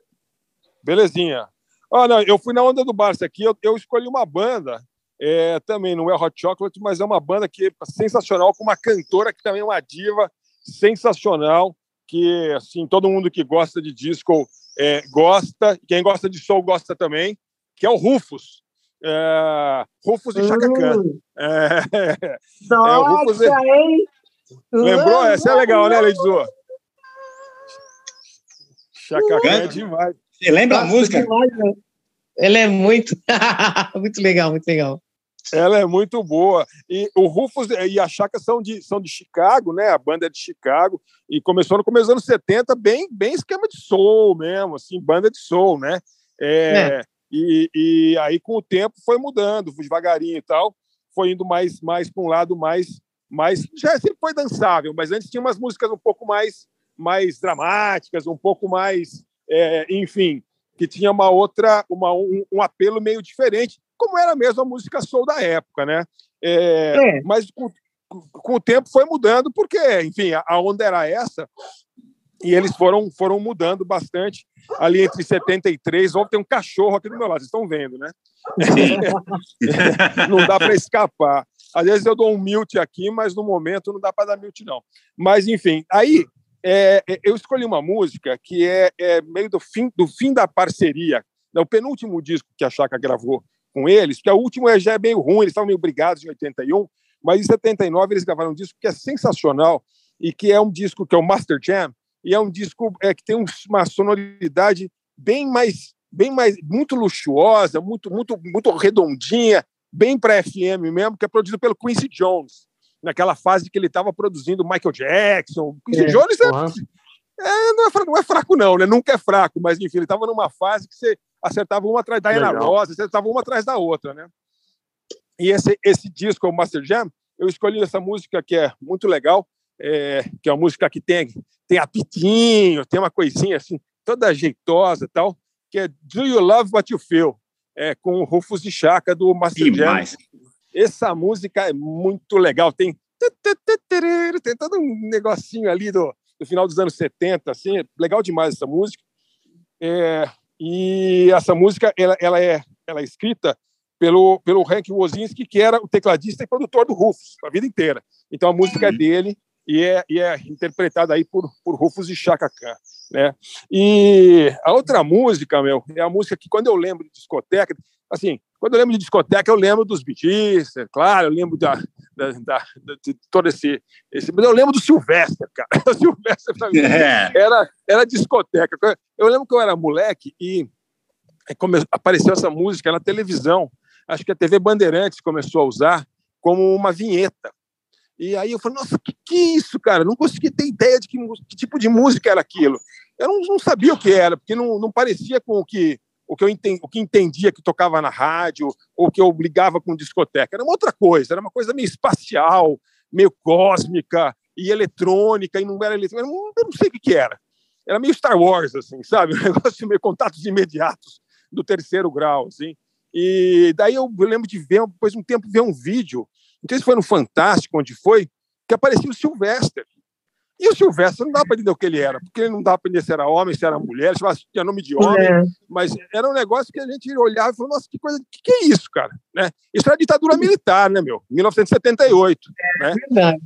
Belezinha. Olha, eu fui na onda do Barça aqui, eu, eu escolhi uma banda, é, também não é Hot Chocolate, mas é uma banda que é sensacional, com uma cantora que também é uma diva sensacional, que assim, todo mundo que gosta de disco é, gosta, quem gosta de soul gosta também, que é o Rufus. É, Rufus e Chaka Khan. É, (laughs) é, o Rufus é-? Lembrou? Essa é legal, né, Leidzua? Chaka Khan é demais. Você lembra a Nossa, música? demais, né? Ela é muito. (laughs) muito legal, muito legal. Ela é muito boa. E o Rufus e a Chaka são de, são de Chicago, né? A banda é de Chicago. E começou no começo dos anos 70, bem, bem esquema de soul mesmo, assim, banda de soul, né? É, E, e aí, com o tempo, foi mudando, devagarinho e tal. Foi indo mais, mais para um lado mais, mais. Já sempre foi dançável, mas antes tinha umas músicas um pouco mais, mais dramáticas, um pouco mais. é, enfim, que tinha uma outra, uma, um, um apelo meio diferente, como era mesmo a música soul da época, né? É, É. Mas com, com o tempo foi mudando, porque, enfim, a, onda era essa, e eles foram, foram mudando bastante ali entre 73. Ou tem um cachorro aqui do meu lado, vocês estão vendo, né? (laughs) não dá para escapar. Às vezes eu dou um mute aqui, mas no momento não dá para dar mute, não. Mas, enfim, aí é, é, eu escolhi uma música que é, é meio do fim, do fim da parceria, é o penúltimo disco que a Chaka gravou com eles, porque o último é- já é meio ruim, eles estavam meio brigados em 81, mas em 79 eles gravaram um disco que é sensacional e que é um disco que é o Master Jam, e é um disco é, que tem um- uma sonoridade bem mais, bem mais, muito luxuosa, muito, muito, muito redondinha, bem para FM mesmo, que é produzido pelo Quincy Jones, naquela fase que ele estava produzindo Michael Jackson. Quincy É, Jones é. É, não, é fraco, não é fraco, não, né? Nunca é fraco, mas enfim, ele estava numa fase que você acertava uma atrás da Legal. Ross, acertava uma atrás da outra, né? E esse, esse disco, o Master Jam, eu escolhi essa música que é muito legal, é, que é uma música que tem, tem apitinho, tem uma coisinha assim, toda jeitosa e tal, que é Do You Love What You Feel, é, com o Rufus e Chaka do Master Jam. Demais. Essa música é muito legal. Tem, tem todo um negocinho ali do, do final dos anos 70, assim, legal demais essa música. É, e essa música ela, ela, é, ela é escrita pelo, pelo Hank Wozinski, que era o tecladista e produtor do Rufus a vida inteira. Então a música é dele e é, e é interpretada aí por, por Rufus e Chaka Khan. Né? E a outra música, meu, é a música que quando eu lembro de discoteca, assim, quando eu lembro de discoteca, eu lembro dos é claro, eu lembro da, da, da- de todo esse, esse. Mas eu lembro do Sylvester, cara. (laughs) O Sylvester, pra mim, É. era, era discoteca. Eu lembro que eu era moleque e come- apareceu essa música na televisão. Acho que a TV Bandeirantes começou a usar como uma vinheta. E aí eu falei, nossa, que que é isso, cara? Não conseguia ter ideia de que, que tipo de música era aquilo. Eu não, não sabia o que era, porque não, não parecia com o que, o, que eu enten- o que entendia que tocava na rádio ou que eu ligava com discoteca. Era uma outra coisa, era uma coisa meio espacial, meio cósmica e eletrônica, e não era eletrônica, eu não sei o que, que era. Era meio Star Wars, assim, sabe? (laughs) Um negócio meio contatos imediatos do terceiro grau, assim. E daí eu lembro de ver, depois de um tempo, ver um vídeo, não sei se foi no Fantástico, onde foi, que aparecia o Sylvester. E o Sylvester não dá para entender o que ele era, porque ele não dá para entender se era homem, se era mulher, se tinha nome de homem, É. mas era um negócio que a gente olhava e falou, nossa, que coisa, que, que é isso, cara? Né? Isso era ditadura militar, né, meu? 1978, né? Verdade.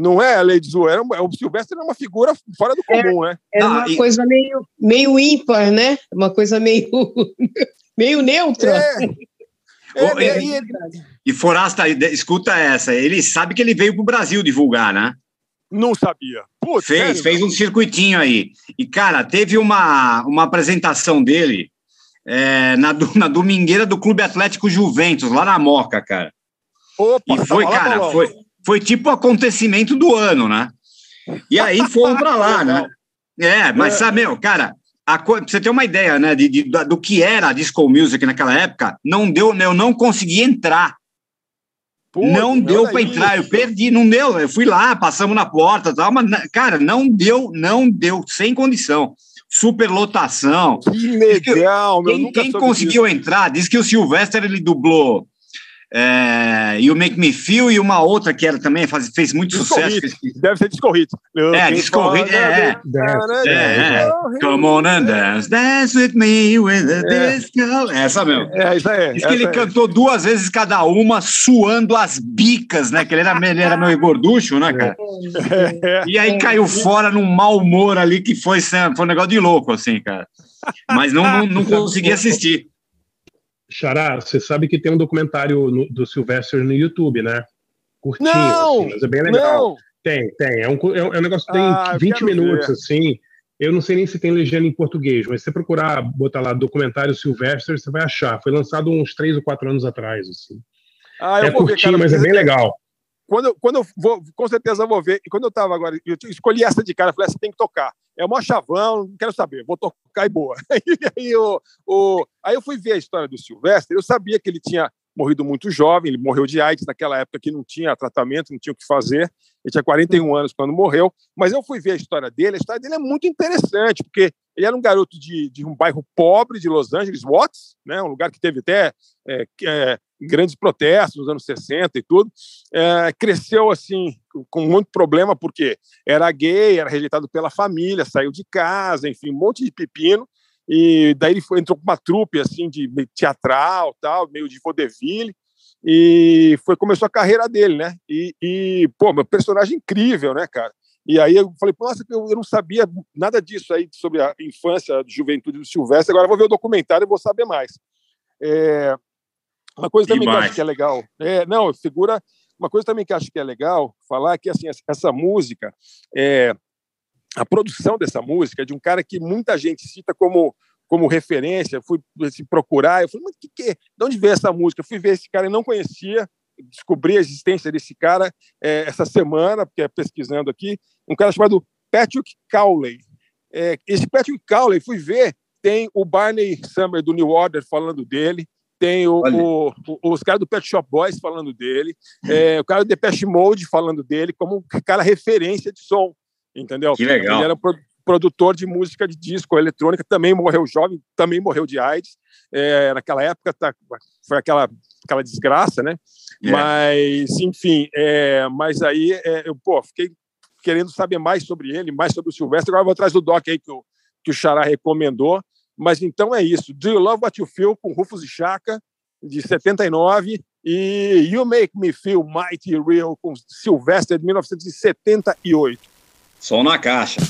Não é a lei de Zoa, era um- o Sylvester era uma figura fora do comum, né? Era Ah, uma e- coisa meio, meio ímpar, né? Uma coisa meio. (laughs) Meio neutra. É, é, e- e E Forasta, escuta essa. Ele sabe que ele veio pro Brasil divulgar, né? Não sabia. Putz, Fez, sério? fez um circuitinho aí. E, cara, teve uma, uma apresentação dele é, na, na domingueira do Clube Atlético Juventus, lá na Moca, cara. Opa, E foi, lá, cara, foi, foi tipo o acontecimento do ano, né? E aí (laughs) fomos pra lá, né? É, mas É. sabe, meu, cara, a pra você ter uma ideia, né, de, de- do que era a disco music naquela época, não deu, eu não consegui entrar. Putz, não deu para entrar, eu perdi, não deu. Eu fui lá, passamos na porta, tal, mas cara, não deu, não deu, sem condição. Superlotação. Que legal, meu. Quem, quem conseguiu disso. entrar, diz que o Sylvester ele dublou é, You Make Me Feel e uma outra que era também faz, fez muito Disco sucesso. Hit. Deve ser Disco Hit. É, Disco Hit, é, é. É, é. Come on and dance, dance with me with É. disco. Essa mesmo. É, isso aí. Diz que ele cantou duas vezes cada uma, suando as bicas, né? Que ele era, ele era meio gorducho, né, cara? É. E aí caiu fora num mau humor ali que foi, foi um negócio de louco, assim, cara. Mas não, não, não consegui assistir. Xará, você sabe que tem um documentário no- do Sylvester no YouTube, né? Curtinho, Não! assim, mas é bem legal. Não! Tem, tem. É um, é um é um negócio que tem Ah, eu 20 quero minutos, ver. assim. Eu não sei nem se tem legenda em português, mas se você procurar, botar lá documentário Sylvester, você vai achar. Foi lançado uns 3 ou 4 anos atrás, assim. Ah, eu é vou ver, curtinho, cara, mas é bem legal. Quando, quando eu vou, com certeza eu vou ver. E quando eu tava agora, eu escolhi essa de cara, eu falei, essa tem que tocar. É o maior chavão, não quero saber, vou tocar e boa. (laughs) Aí, o, o, aí eu fui ver a história do Silvestre, eu sabia que ele tinha morrido muito jovem, ele morreu de AIDS naquela época que não tinha tratamento, não tinha o que fazer. Ele tinha 41 anos quando morreu, mas eu fui ver a história dele, a história dele é muito interessante, porque ele era um garoto de, de um bairro pobre de Los Angeles, Watts, né, um lugar que teve até é, é, grandes protestos nos anos 60 e tudo. É, cresceu assim, com- muito problema, porque era gay, era rejeitado pela família, saiu de casa, enfim, um monte de pepino. E daí ele foi, entrou com uma trupe assim de teatral, tal, meio de vaudeville, e foi começou a carreira dele, né? E, e pô, meu personagem incrível, né, cara? E aí eu falei, nossa, eu, eu não sabia nada disso aí sobre a infância, a juventude do Silvestre. Agora eu vou ver o documentário e vou saber mais. É, uma coisa também que que é legal, é, não, figura. Uma coisa também que acho que é legal falar é que assim essa- música, é, a produção dessa música é de um cara que muita gente cita como como referência. Fui assim, procurar, eu falei, mas que que, é? de onde veio essa música? Fui ver esse cara e não conhecia, descobri a existência desse cara é, essa semana, porque é pesquisando aqui, um cara chamado Patrick Cowley. É, esse Patrick Cowley, fui ver, tem o Barney Summer do New Order falando dele, tem o, o- o- os caras do Pet Shop Boys falando dele, é, o cara do Depeche Mode falando dele como cara referência de som, entendeu? Que legal. Ele era pro- produtor de música de disco eletrônica, também morreu jovem, também morreu de AIDS. É, naquela época tá, foi aquela, aquela desgraça, né? É. Mas, enfim, é, mas aí é, eu pô, fiquei querendo saber mais sobre ele, mais sobre o Silvestre. Agora eu vou atrás do doc aí que o, que o Xará recomendou. Mas então é isso. Do You Love What You Feel com Rufus e Chaka, de 79, e You Make Me Feel Mighty Real com Sylvester, de 1978. Som na caixa.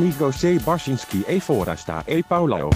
Amigo C. Barsinski e Forasta e Paulo.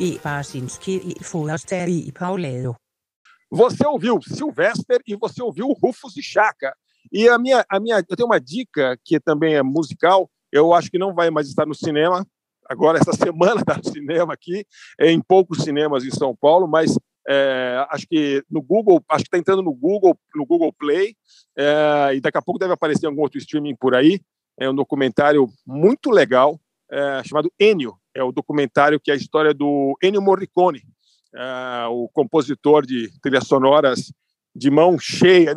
E Barsinski e e Paulero. Você ouviu Sylvester e você ouviu Rufus e Chaka. E a minha, a minha, eu tenho uma dica que também é musical. Eu acho que não vai mais estar no cinema. Agora essa (laughs) semana está no cinema aqui, é em poucos cinemas em São Paulo, mas é, acho que no Google, acho que está entrando no Google, no Google Play, é, e daqui a pouco deve aparecer algum outro streaming por aí. É um documentário muito legal é, chamado Ennio. É o documentário que é a história do Ennio Morricone, é, o compositor de trilhas sonoras de mão cheia.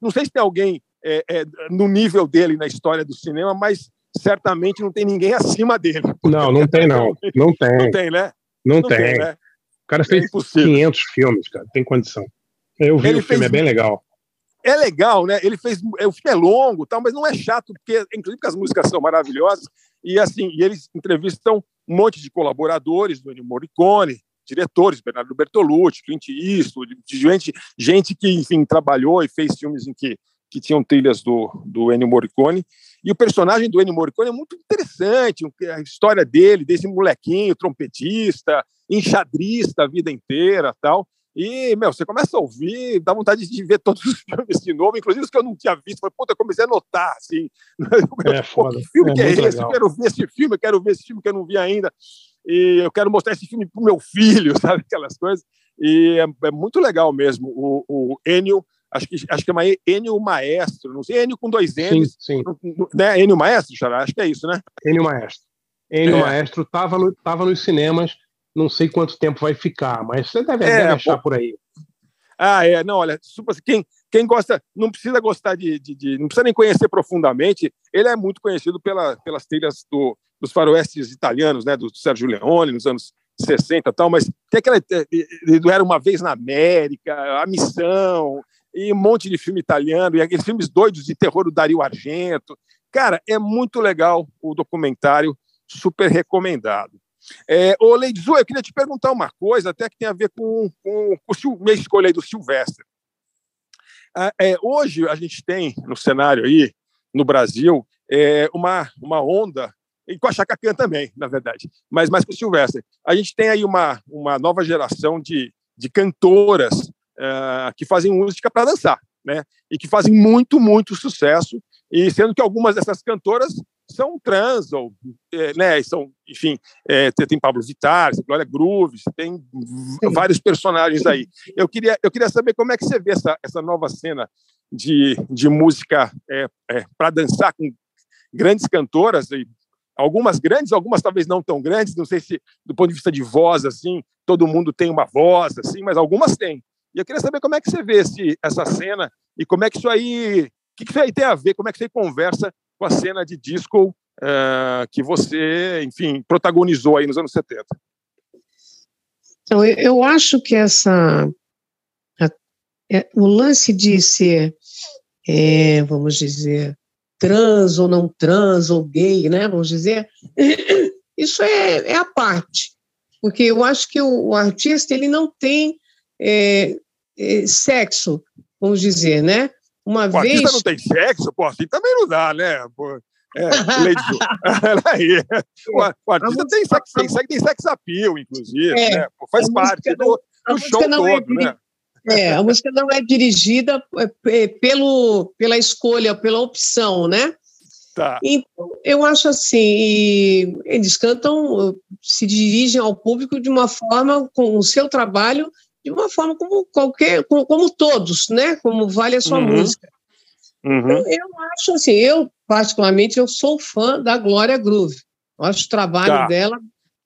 Não sei se tem alguém é, é, no nível dele na história do cinema, mas certamente não tem ninguém acima dele. Não, não tem não. Não (laughs) tem. Não tem, né? Não, não tem. tem né? O cara fez é 500 filmes, cara. Tem condição. Eu vi Ele o filme, fez... é bem legal é legal, né? Ele fez, o filme é longo, tal, mas não é chato, porque inclusive porque as músicas são maravilhosas e assim, e eles entrevistam um monte de colaboradores do Ennio Morricone, diretores, Bernardo Bertolucci, Clint Eastwood, gente, gente que enfim trabalhou e fez filmes em que que tinham trilhas do, do Ennio Morricone. E o personagem do Ennio Morricone é muito interessante, a história dele, desse molequinho, trompetista, enxadrista a vida inteira tal. E, meu, você começa a ouvir, dá vontade de ver todos os (laughs) filmes de novo, inclusive os que eu não tinha visto. Falei, puta, eu comecei a notar, assim. (laughs) É, foda. Que filme é que é esse? Legal. Eu quero ver esse filme, eu quero ver esse filme que eu não vi ainda. E eu quero mostrar esse filme pro meu filho, (laughs) sabe? Aquelas coisas. E é, é muito legal mesmo. O, o Enio, acho que, acho que é uma Enio Maestro, não sei, Enio com dois N's. Sim, sim. Né? Enio Maestro, Xará? Acho que é isso, né? Enio Maestro. Enio É. Maestro tava, no, tava nos cinemas, não sei quanto tempo vai ficar, mas você deve, É, deve achar pô. por aí. Ah, é, não, olha, super, quem, quem gosta, não precisa gostar de, de, de- não precisa nem conhecer profundamente, ele é muito conhecido pela, pelas trilhas do, dos faroestes italianos, né, do Sérgio Leone, nos anos 60 e tal, mas tem aquela, eh, eh, do Era Uma Vez na América, A Missão, e um monte de filme italiano, e aqueles filmes doidos de terror do Dario Argento, cara, é muito legal o documentário, super recomendado. É, ô, Lady Zu, eu queria te perguntar uma coisa, até que tem a ver com, com, com minha escolha aí do Silvestre. Ah, é, hoje a gente tem no cenário aí, no Brasil, é, uma, uma onda, e com a Chaka Khan também, na verdade, mas mais com o Silvestre. A gente tem aí uma, uma nova geração de, de cantoras ah, que fazem música para dançar, né? E que fazem muito, muito sucesso, e sendo que algumas dessas cantoras são trans, ou, é, né, são, enfim, é, tem tem Pablo Vittar, você Glória Groove, tem vários personagens aí. Eu queria, eu queria saber como é que você vê essa, essa nova cena de, de música é, para dançar com grandes cantoras, e algumas grandes, algumas talvez não tão grandes, não sei se do ponto de vista de voz, assim, todo mundo tem uma voz, assim, mas algumas têm. E eu queria saber como é que você vê esse, essa cena e como é que isso aí, o que, que isso aí tem a ver, como é que você conversa com a cena de disco eh, que você, enfim, protagonizou aí nos anos 70. Então, eu, acho que essa. a- é, o lance de ser, é, vamos dizer, trans ou não trans, ou gay, né? Vamos dizer, (coughs) isso é, é a parte. Porque eu acho que o, o artista ele não tem é, é, sexo, vamos dizer, né? Uma O vez. artista não tem sexo, pô, assim também não dá, né? Pô, é, Lady. O, o artista tem sex, tem, sex, tem sex appeal, inclusive, É, né? Pô, faz parte do, do show é todo, né? É, a música não é dirigida é, é, pelo, pela escolha, pela opção, né? Tá. Então, eu acho assim, eles cantam, se dirigem ao público de uma forma, com o seu trabalho, de uma forma como qualquer, como, como todos, né? Como vale a sua Uhum. música. Uhum. Então, eu acho assim, eu particularmente eu sou fã da Glória Groove. Eu acho o trabalho Tá. dela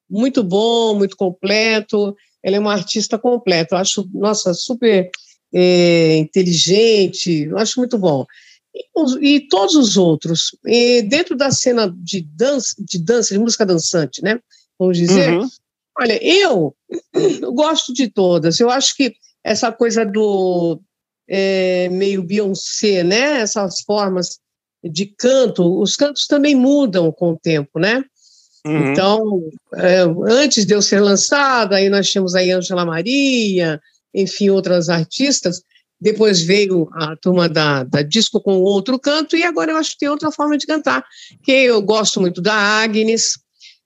muito bom, muito completo. Ela é uma artista completa. Eu acho, nossa, super é, inteligente. Eu acho muito bom. E, e todos os outros, e dentro da cena de dança, de dança, de música dançante, né? Vamos dizer. Uhum. Olha, eu, gosto de todas. Eu acho que essa coisa do é, meio Beyoncé, né? Essas formas de canto, os cantos também mudam com o tempo, né? Uhum. Então, é, antes de eu ser lançada, aí nós tínhamos aí Angela Maria, enfim, outras artistas. Depois veio a turma da, da disco com outro canto, e agora eu acho que tem outra forma de cantar, que eu gosto muito da Agnes,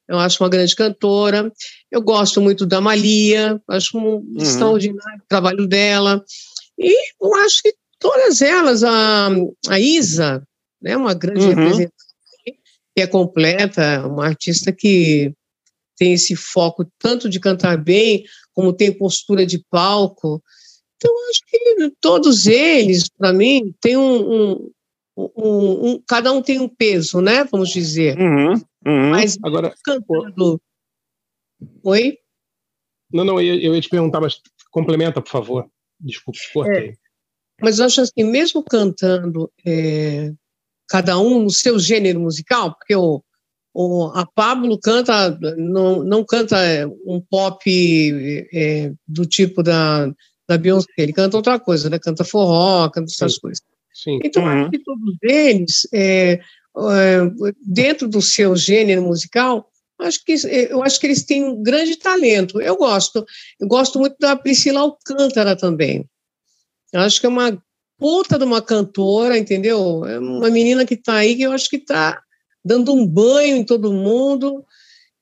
eu acho uma grande cantora. Eu gosto muito da Malia, acho um extraordinário o trabalho dela. E eu acho que todas elas, a, a Isa, né, uma grande Uhum. representante, que é completa, uma artista que tem esse foco tanto de cantar bem, como tem postura de palco. Então, acho que todos eles, para mim, tem um, um- um- um- Cada um tem um peso, né? Vamos dizer. Uhum, uhum. Mas Agora, cantando. Oi? não, não, eu, eu ia te perguntar, mas complementa, por favor. Desculpa, cortei. Mas eu acho assim, mesmo cantando é, cada um no seu gênero musical, porque o, o, a Pablo canta, não, não canta é, um pop é, do tipo da, da Beyoncé, ele canta outra coisa, né? Canta forró, canta essas Sim. coisas. Sim. Então, Uhum. acho que todos eles, é, é, dentro do seu gênero musical, acho que, é, eu acho que eles têm um grande talento. Eu gosto. Eu gosto muito da Priscila Alcântara também. Eu acho que é uma puta de uma cantora, entendeu? É uma menina que está aí que eu acho que está dando um banho em todo mundo.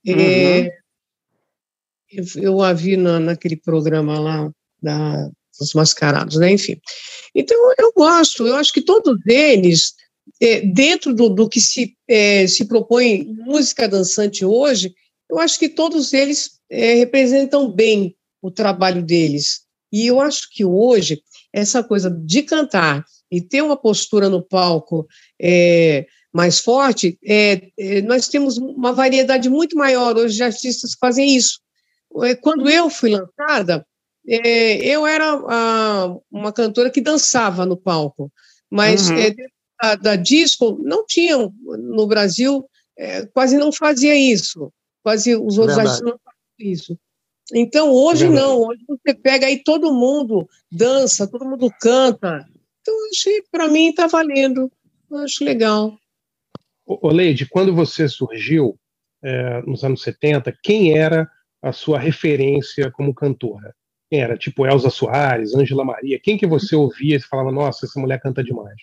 É, eu, eu a vi na, naquele programa lá da, dos mascarados, né? Enfim. Então, eu gosto, eu acho que todos eles, é, dentro do, do que se, é, se propõe música dançante hoje, eu acho que todos eles é, representam bem o trabalho deles. E eu acho que hoje, essa coisa de cantar e ter uma postura no palco é, mais forte, é, é, nós temos uma variedade muito maior hoje de artistas que fazem isso. Quando eu fui lançada, eu era ah, uma cantora que dançava no palco, mas Uhum. Da, da disco não tinham no Brasil, é, quase não fazia isso, quase os outros Verdade. artistas não faziam isso. Então hoje Verdade. não, hoje você pega aí todo mundo dança, todo mundo canta. Então para mim está valendo, eu acho legal. Ô, Leide, quando você surgiu, é, nos anos 70, quem era a sua referência como cantora? Quem era? Tipo Elza Soares, Ângela Maria? Quem que você ouvia e falava, nossa, essa mulher canta demais?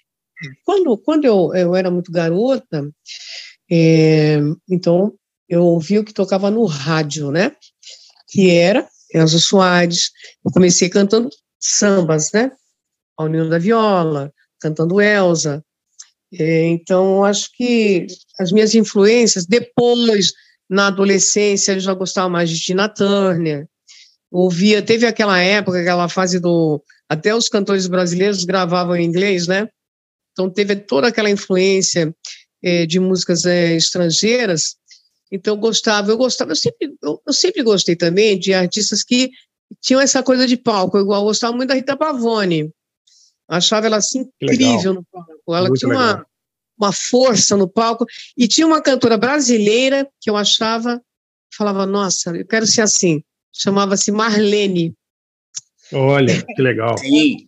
Quando, quando eu, eu era muito garota, é, então eu ouvia o que tocava no rádio, né? Que era Elza Soares. Eu comecei cantando sambas, né? Paulinho da Viola, cantando Elza. É, então, acho que as minhas influências, depois, na adolescência, eu já gostava mais de Tina Turner. Ouvia, teve aquela época, aquela fase do. Até os cantores brasileiros gravavam em inglês, né? Então, teve toda aquela influência eh, de músicas eh, estrangeiras. Então, eu gostava, eu gostava, eu sempre, eu, eu sempre gostei também de artistas que tinham essa coisa de palco. Eu gostava muito da Rita Pavone. Achava ela assim incrível no palco. Ela Muito tinha legal. uma, uma força no palco. E tinha uma cantora brasileira que eu achava, falava, nossa, eu quero ser assim. Chamava-se Marlene. Olha, que legal. Sim.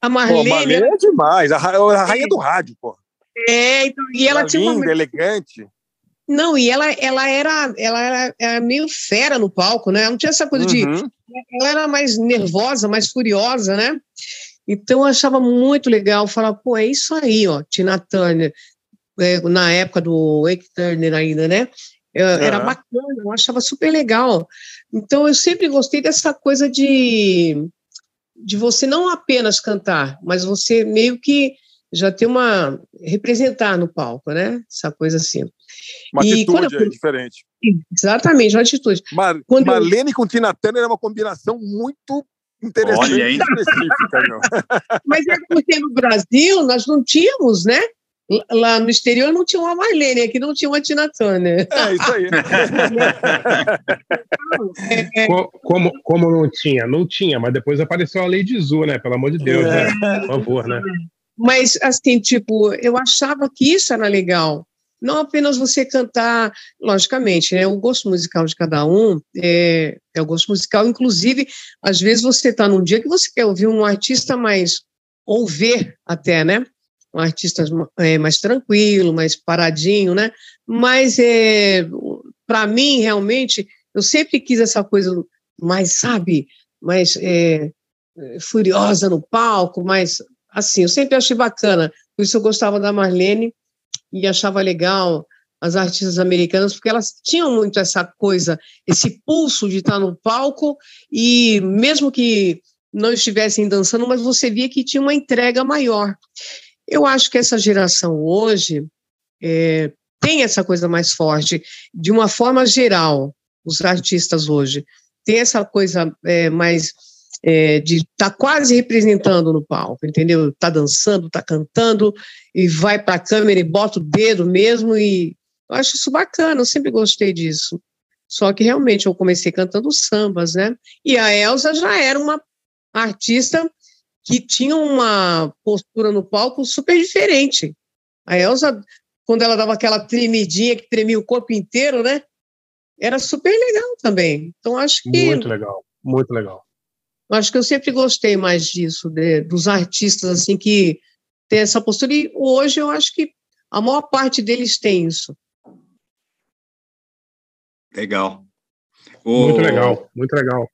A Pô, Marlene. Marlene é demais. A, ra- a rainha do rádio, pô. É, então, e ela Ela tinha uma linda, elegante. Não, e ela, ela, era, ela era, era meio fera no palco, né? Ela não tinha essa coisa de. Uhum. Ela era mais nervosa, mais furiosa, né? Então eu achava muito legal falar, pô, é isso aí, ó, Tina Turner, é, na época do Wake Turner ainda, né? É, Era bacana, eu achava super legal. Então eu sempre gostei dessa coisa de, de você não apenas cantar, mas você meio que já ter uma. representar no palco, né? Essa coisa assim. Uma E atitude eu é diferente. Exatamente, uma atitude. Mar Quando eu- Marlene com Tina Turner é uma combinação muito interessante Olha, hein? (laughs) específica, meu. Mas é porque no Brasil nós não tínhamos, né? Lá no exterior não tinha uma Marlene, aqui não tinha uma Tina Turner. É isso aí. (laughs) É, Co- Como, como não tinha? Não tinha, mas depois apareceu a Lady Zu, né? Pelo amor de Deus, É. né? Por favor, né? Mas, assim, tipo, eu achava que isso era legal. Não apenas você cantar, logicamente, né? O gosto musical de cada um é, é o gosto musical. Inclusive, às vezes você está num dia que você quer ouvir um artista mais, ou ver até, né? Um artista é, mais tranquilo, mais paradinho, né? Mas, é, para mim, realmente, eu sempre quis essa coisa mais, sabe, mais é, furiosa no palco, mais assim, eu sempre achei bacana. Por isso eu gostava da Marlene e achava legal as artistas americanas, porque elas tinham muito essa coisa, esse pulso de estar no palco e mesmo que não estivessem dançando, mas você via que tinha uma entrega maior. Eu acho que essa geração hoje é, tem essa coisa mais forte, de uma forma geral, os artistas hoje tem essa coisa é, mais é, de estar tá quase representando no palco, entendeu? Tá dançando, tá cantando e vai para a câmera e bota o dedo mesmo e eu acho isso bacana, eu sempre gostei disso. Só que realmente eu comecei cantando sambas, né? E a Elsa já era uma artista que tinha uma postura no palco super diferente. A Elsa, quando ela dava aquela tremidinha que tremia o corpo inteiro, né? Era super legal também. Então acho que muito legal, muito legal. Acho que eu sempre gostei mais disso, de, dos artistas assim que tem essa postura e hoje eu acho que a maior parte deles tem isso. Legal. O... Muito legal, muito legal.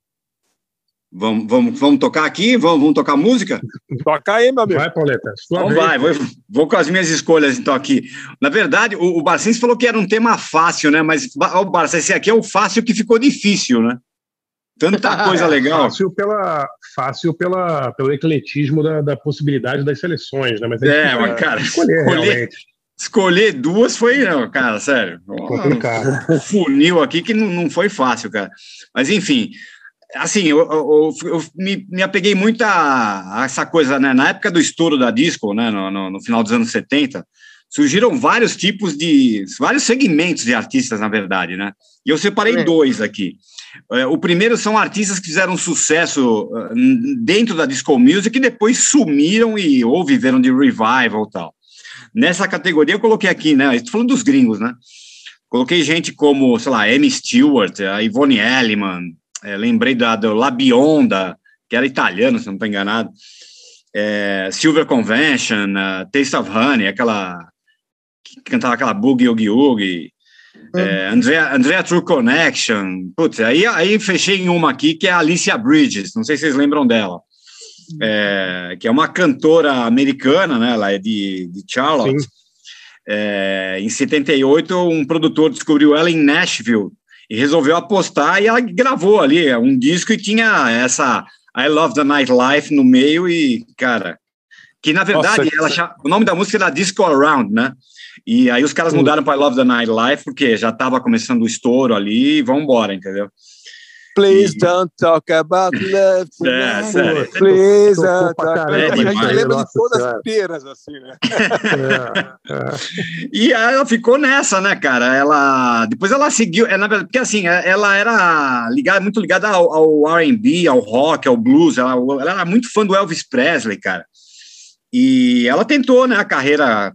Vamos, vamos, vamos tocar aqui? Vamos, vamos tocar música? Toca aí, meu amigo. Vai, Pauleta. Então vai, vou, vou, com as minhas escolhas, então, aqui. Na verdade, o, o Barcins falou que era um tema fácil, né? Mas, o Barça, esse aqui é o fácil que ficou difícil, né? Tanta (laughs) coisa legal. Fácil, pela, fácil pela, pelo ecletismo da, da possibilidade das seleções, né? Mas é, mas, cara, escolher, escolher, escolher, duas foi, não, cara, sério. Complicado. Um, um funil aqui que não, não foi fácil, cara. Mas, enfim, assim, eu, eu, eu me, me, apeguei muito a, a, essa coisa, né? Na época do estouro da disco, né? No, no, no, final dos anos 70, surgiram vários tipos de. vários segmentos de artistas, na verdade, né? E eu separei é. dois aqui. É, o primeiro são artistas que fizeram sucesso uh, dentro da disco music e depois sumiram e ou viveram de revival e tal. Nessa categoria eu coloquei aqui, né? Estou falando dos gringos, né? Coloquei gente como, sei lá, Amy Stewart, a Ivone Elliman, é, lembrei da, do La Bionda, que era italiano, se não estou enganado. É, Silver Convention, uh, Taste of Honey, aquela que cantava aquela Boogie Oogie Oogie. É, uhum. Andrea, Andrea True Connection. Putz, aí, aí fechei em uma aqui que é a Alicia Bridges, não sei se vocês lembram dela. É, que é uma cantora americana, né? Ela é de, de Charlotte. É, em 78, um produtor descobriu ela em Nashville e resolveu apostar e ela gravou ali um disco e tinha essa I Love the Nightlife no meio e, cara, que na verdade Nossa, ela, o nome da música era Disco Around, né? E aí os caras mudaram para I Love the Nightlife porque já estava começando o estouro ali e vão embora, entendeu? Please don't talk about (laughs) love. É, sério. Please don't talk about love. A gente lembra de todas as peiras, assim, né? é, (laughs) é. E ela ficou nessa, né, cara? Ela. Depois ela seguiu. É, na verdade, porque assim, é, ela era ligada, muito ligada ao, ao RB, ao rock, ao blues. Ela, ela era muito fã do Elvis Presley, cara. E ela tentou, né, a carreira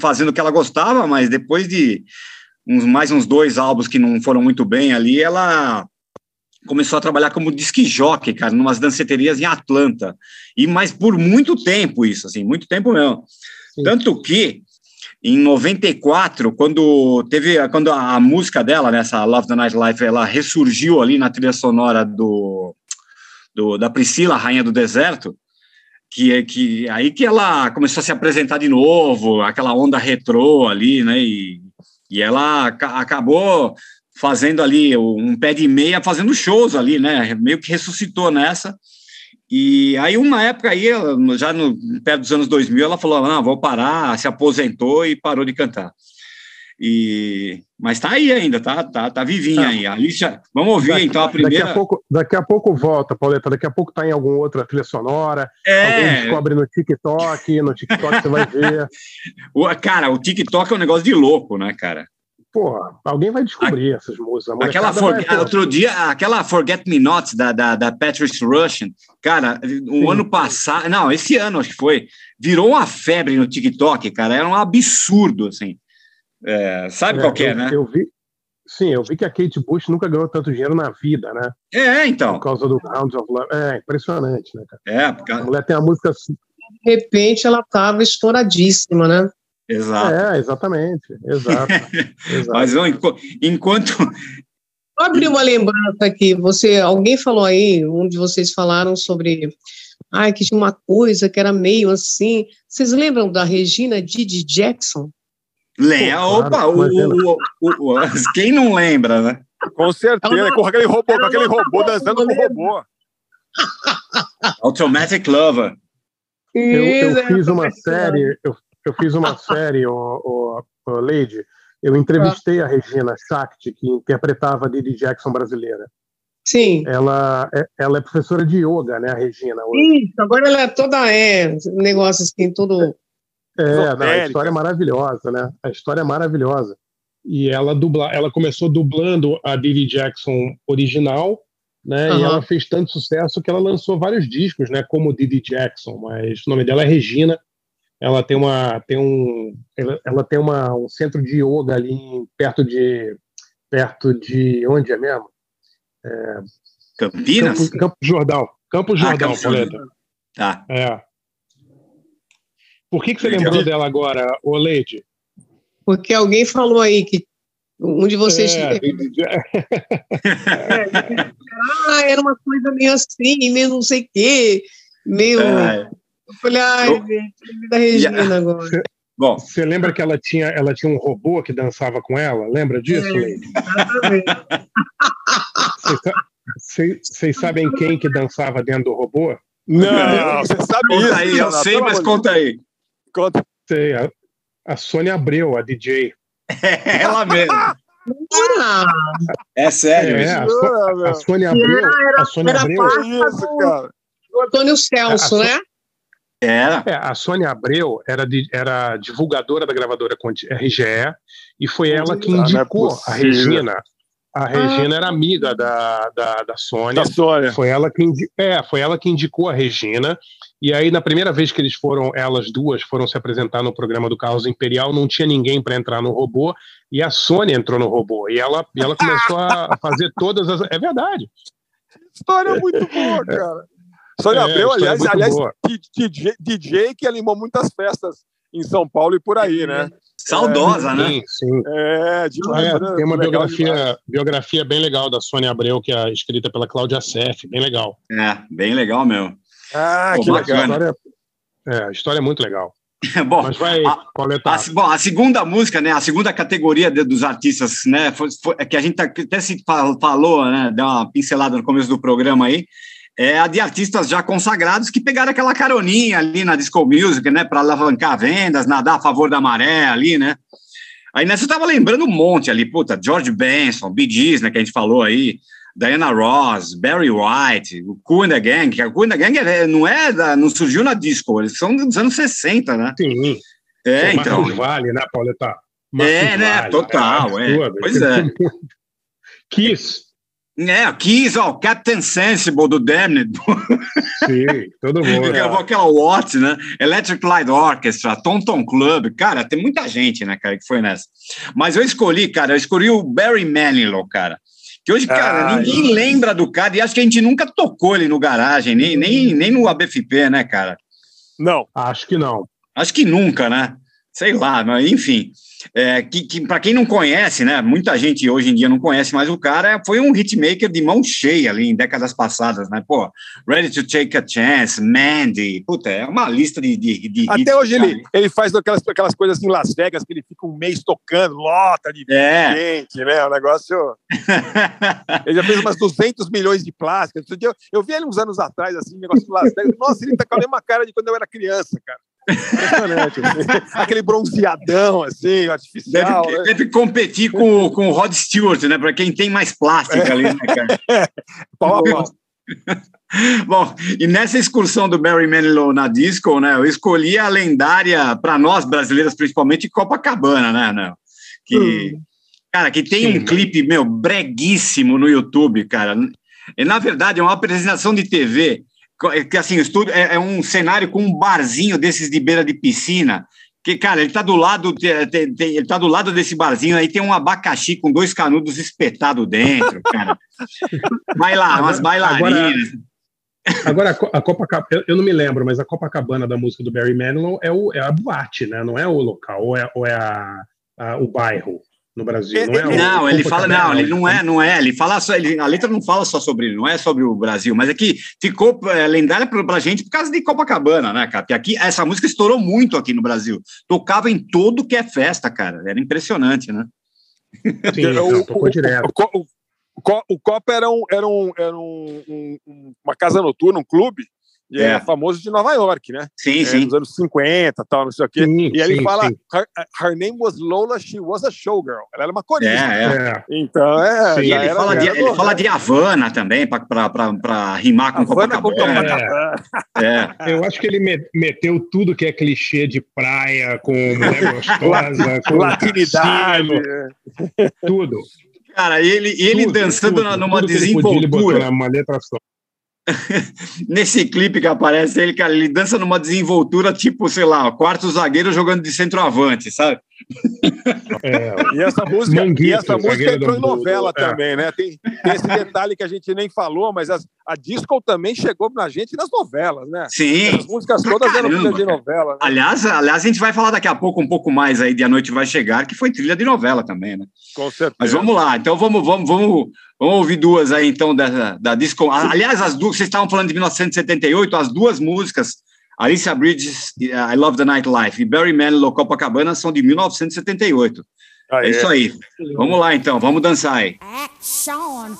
fazendo o que ela gostava, mas depois de uns, mais uns dois álbuns que não foram muito bem ali, ela começou a trabalhar como disque jockey, cara, numas danceterias em Atlanta. E mas por muito tempo isso, assim, muito tempo mesmo. Sim. Tanto que em 94, quando teve quando a, a música dela, nessa né, Love the Night Life, ela ressurgiu ali na trilha sonora do, do da Priscila, Rainha do Deserto, que que aí que ela começou a se apresentar de novo, aquela onda retrô ali, né? E, e ela acabou fazendo ali um pé de meia, fazendo shows ali, né? Meio que ressuscitou nessa. E aí, uma época aí, já no perto dos anos 2000, ela falou: não, vou parar, se aposentou e parou de cantar. E mas tá aí ainda, tá, tá, tá vivinha aí. Alicia, vamos ouvir daqui, então a primeira. Daqui a pouco, daqui a pouco volta, Pauleta. Daqui a pouco tá em alguma outra trilha sonora. É. Alguém descobre no TikTok, no TikTok você vai ver. (laughs) O, cara, o TikTok é um negócio de louco, né, cara? Porra, alguém vai descobrir a, essas músicas. Aquela for, vai... outro dia, aquela Forget Me Not da, da, da Patrice Russian, cara, o um ano passado, não, esse ano acho que foi, virou uma febre no TikTok, cara, era um absurdo, assim. É, sabe é, qual que é, né? Eu vi, sim, eu vi que a Kate Bush nunca ganhou tanto dinheiro na vida, né? É, então. Por causa do Rounds of Love. É, impressionante, né, cara? É, porque... A mulher tem a música assim. De repente ela tava estouradíssima, né? Exato. É, exatamente. Exato. (laughs) exato. Mas não, enquanto. Vou abrir uma lembrança aqui. Você, alguém falou aí, um de vocês falaram sobre. Ai, que tinha uma coisa que era meio assim. Vocês lembram da Regina Didi Jackson? Lembra? Pô, Opa, claro, o, o- o- o- quem não lembra, né? Com certeza, não- com aquele robô, com aquele robô dançando com o o robô. Automatic Lover. Eu, eu fiz uma série, eu, eu fiz uma (laughs) série, o, o, o Lady. Eu entrevistei a Regina Shakti, que interpretava a Didi Jackson brasileira. Sim. Ela é, ela é professora de yoga, né, a Regina? hoje. Isso, agora ela é toda é, negócio assim, tudo. É, não, a história é maravilhosa, né? A história é maravilhosa. E ela dubla, ela começou dublando a Didi Jackson original, né? E Aham. ela fez tanto sucesso que ela lançou vários discos, né? Como Didi Jackson, mas o nome dela é Regina. Ela tem uma, tem um, ela, ela tem uma, um centro de yoga ali em- perto de, perto de onde é mesmo? Campinas? Campo, Campo Jordão. Campo Ah, Jordão, Campo. Jordão. Tá. É. Por que, que você lembrou dela agora, ô Leide? Porque alguém falou aí que um de vocês. É, Ja- (laughs) Ah, era uma coisa meio assim, meio não sei o quê. Meio. É. Eu falei, ai, Eu- gente, da Regina agora. (laughs) Bom, Você lembra que ela tinha, ela tinha um robô que dançava com ela? Lembra disso, É. Leide? Exatamente. (laughs) Vocês sa- Vocês vocês sabem quem que dançava dentro do robô? Não, você sabe conta isso. aí, eu sei, mas conta aí. Conta. Sei, a, a Sônia Abreu, a DJ. É (laughs) ela mesmo. Ah, É sério É, a, So- Ah, a. Sônia Abreu, a Sônia era Abreu, isso, cara. o Antônio Celso, A- a- né? Era. é, a Sônia Abreu era, di- era divulgadora da gravadora RGE e foi ela que Ah, é indicou a possível. Regina. A Regina era amiga da, da, da Sônia. Da Sônia. Foi ela que indi- é, foi ela que indicou a Regina. E aí, na primeira vez que eles foram, elas duas foram se apresentar no programa do Carlos Imperial, não tinha ninguém para entrar no robô, e a Sônia entrou no robô. E ela, e ela começou a (laughs) fazer todas as. É verdade. História muito boa, cara. Sônia É, Abreu, história aliás, aliás. DJ, DJ que animou muitas festas em São Paulo e por aí, né? Saudosa, né? Sim, sim. É, demais. É, né? tem uma Legal biografia, demais. biografia bem legal da Sônia Abreu, que é escrita pela Cláudia Seff, bem legal. É, bem legal mesmo. Ah, Pô, que A legal. bacana. história, é, a história é muito legal. (laughs) Bom, Mas vai, a- Pauleta. A, bom, a segunda música, né? A segunda categoria de- dos artistas, né? Foi, foi- é que a gente tá- até se fa- falou, né? Deu uma pincelada no começo do programa aí. É a de artistas já consagrados que pegaram aquela caroninha ali na disco music, né? Para alavancar vendas, nadar a favor da maré ali, né? Aí nessa eu tava lembrando um monte ali, puta, George Benson, Bee Gees, né? Que a gente falou aí. Diana Ross, Barry White, o Cool and the Gang, que o Cool and the Gang é- não é da- não surgiu na disco, eles são dos anos 60, né? Sim. É, Pô, então. Marcos Vale, né, Pauleta? É, né? Total, é. absurdo. Pois é. (laughs) Kiss. É, Kiss, ó, Captain Sensible do Damned, Sim, todo mundo. gravou aquela Watts, né? Electric Light Orchestra, Tom Tom Club, cara, tem muita gente, né, cara, que foi nessa. Mas eu escolhi, cara, eu escolhi o Barry Manilow, cara. Que hoje, cara, Ai. ninguém lembra do cara e acho que a gente nunca tocou ele no garagem, nem, nem, nem no ABFP, né, cara? Não. Acho que não. Acho que nunca, né? Sei lá, mas enfim. É, que, que para quem não conhece, né? Muita gente hoje em dia não conhece, mas o cara foi um hitmaker de mão cheia ali em décadas passadas, né? Pô, Ready to Take a Chance, Mandy, puta, é uma lista de. de, de Até hoje cara. ele, ele faz aquelas, aquelas coisas em Las Vegas que ele fica um mês tocando, lota de É. gente, né? O negócio. (laughs) ele já fez umas 200 milhões de plásticas. Eu, eu vi ele uns anos atrás, assim, negócio de Las Vegas. Nossa, ele tá com a mesma cara de quando eu era criança, cara. Impressionante. (laughs) Aquele bronzeadão, assim, artificial. Deve, né? deve competir com, com o Rod Stewart, né? Para quem tem mais plástica ali, né, cara? (laughs) Pau a pau. (laughs) Bom, e nessa excursão do Barry Manilow na disco, né, eu escolhi a lendária, para nós brasileiros principalmente, Copacabana, né, né que, cara, que tem um clipe, meu, breguíssimo no YouTube, cara. E, na verdade, é uma apresentação de TV, que assim, o estúdio é, é um cenário com um barzinho desses de beira de piscina, que, cara, ele tá do lado, te- te- te- ele tá do lado desse barzinho, aí tem um abacaxi com dois canudos espetados dentro, cara. (laughs) Vai lá, umas Agora- bailarinas. Agora, a Co- a Copacabana, eu- eu não me lembro, mas a Copacabana da música do Barry Manilow é, o, é a boate, né? Não é o local, ou é, ou é a, a- o bairro. No Brasil. Não, é o Não, ele fala, não, ele não é, não é, ele fala só, ele, a letra não fala só sobre ele, não é sobre o Brasil, mas é que ficou é, lendária pra, pra gente por causa de Copacabana, né, cara? Porque aqui, essa música estourou muito aqui no Brasil, tocava em todo que é festa, cara, era impressionante, né? Sim, não, tocou direto. O, o, Co- o Copa era, um, era, um, era um- um- um- uma casa noturna, um clube, É. é famoso de Nova York, né? Sim, É, sim. Nos anos 50 tal, não sei o quê. Sim, e aí ele sim, fala: sim. her, her name was Lola, she was a showgirl. Ela era uma corista. É, é. É, Então, é. Sim, E ele era- fala, de, ele fala de Havana também, para rimar com Havana com Copacabana. Copacabana. É. eu acho que ele me- meteu tudo que é clichê de praia, com mulher (laughs) gostosa, com Latinidade. tudo. Cara, e ele, ele tudo, dançando tudo, numa tudo que ele podia, ele botou desenvoltura. só. (laughs) Nesse clipe que aparece ele, cara, ele dança numa desenvoltura tipo, sei lá, quarto zagueiro jogando de centroavante, sabe? (laughs) É, E essa música, Manguito, e essa música entrou em novela do- é. também, né? Tem, tem esse detalhe que a gente nem falou, mas as- a disco também chegou na gente nas novelas, né? Sim. As músicas todas eram trilha de novela. Né? Aliás, aliás, a gente vai falar daqui a pouco um pouco mais aí de A Noite Vai Chegar, que foi trilha de novela também, né? Com certeza. Mas vamos lá, então vamos, vamos, vamos, vamos ouvir duas aí, então, da, da disco. Aliás, as duas, vocês estavam falando de 1978, as duas músicas, Alicia Bridges, e, uh, I Love the Nightlife, e Barry Manilow, Copacabana, são de 1978. Ah, É isso aí. Vamos lá, então, vamos dançar aí. Action.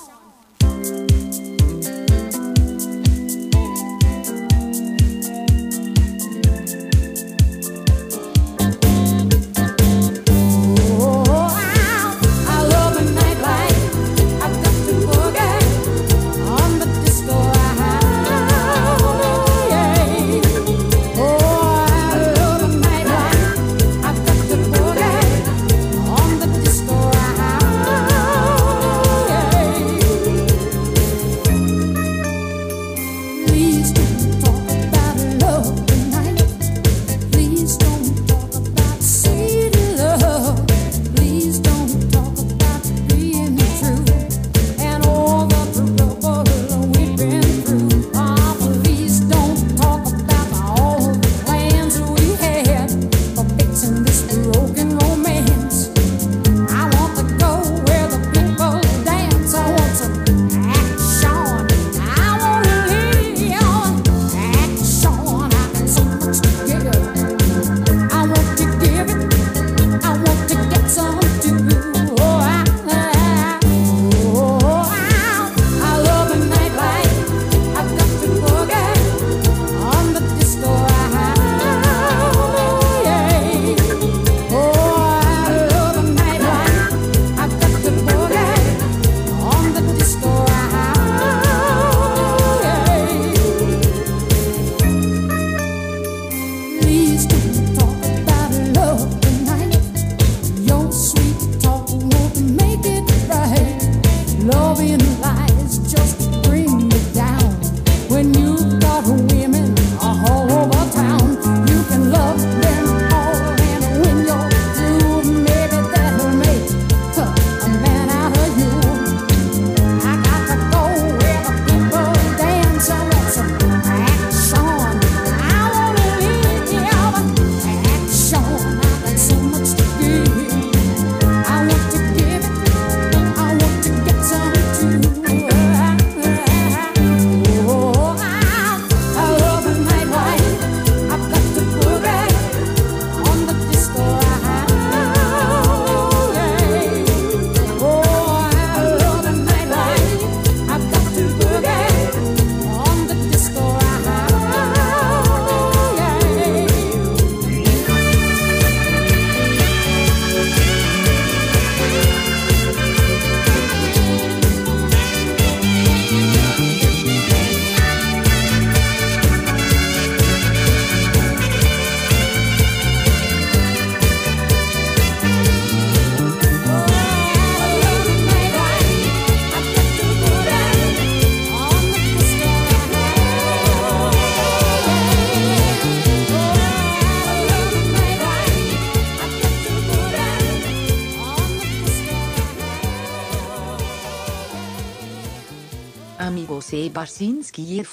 Farsinski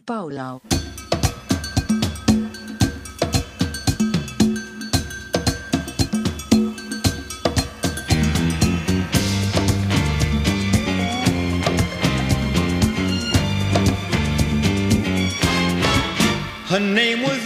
Paulau. Her name was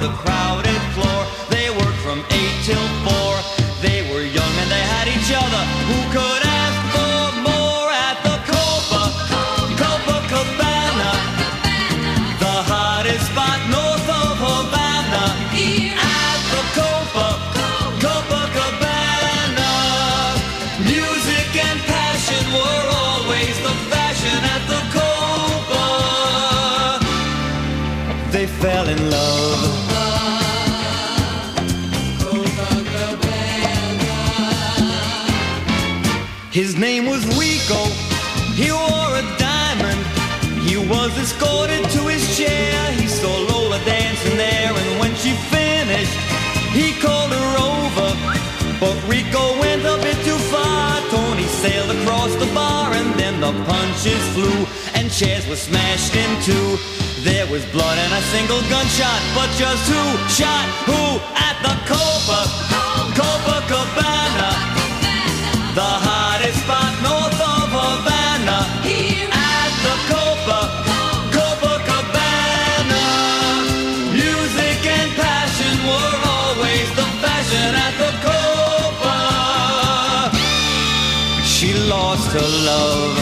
the crowded Rico went a bit too far. Tony sailed across the bar, and then the punches flew, and chairs were smashed in two. There was blood and a single gunshot, but just who shot who at the Copa? Copacabana. The lost her love.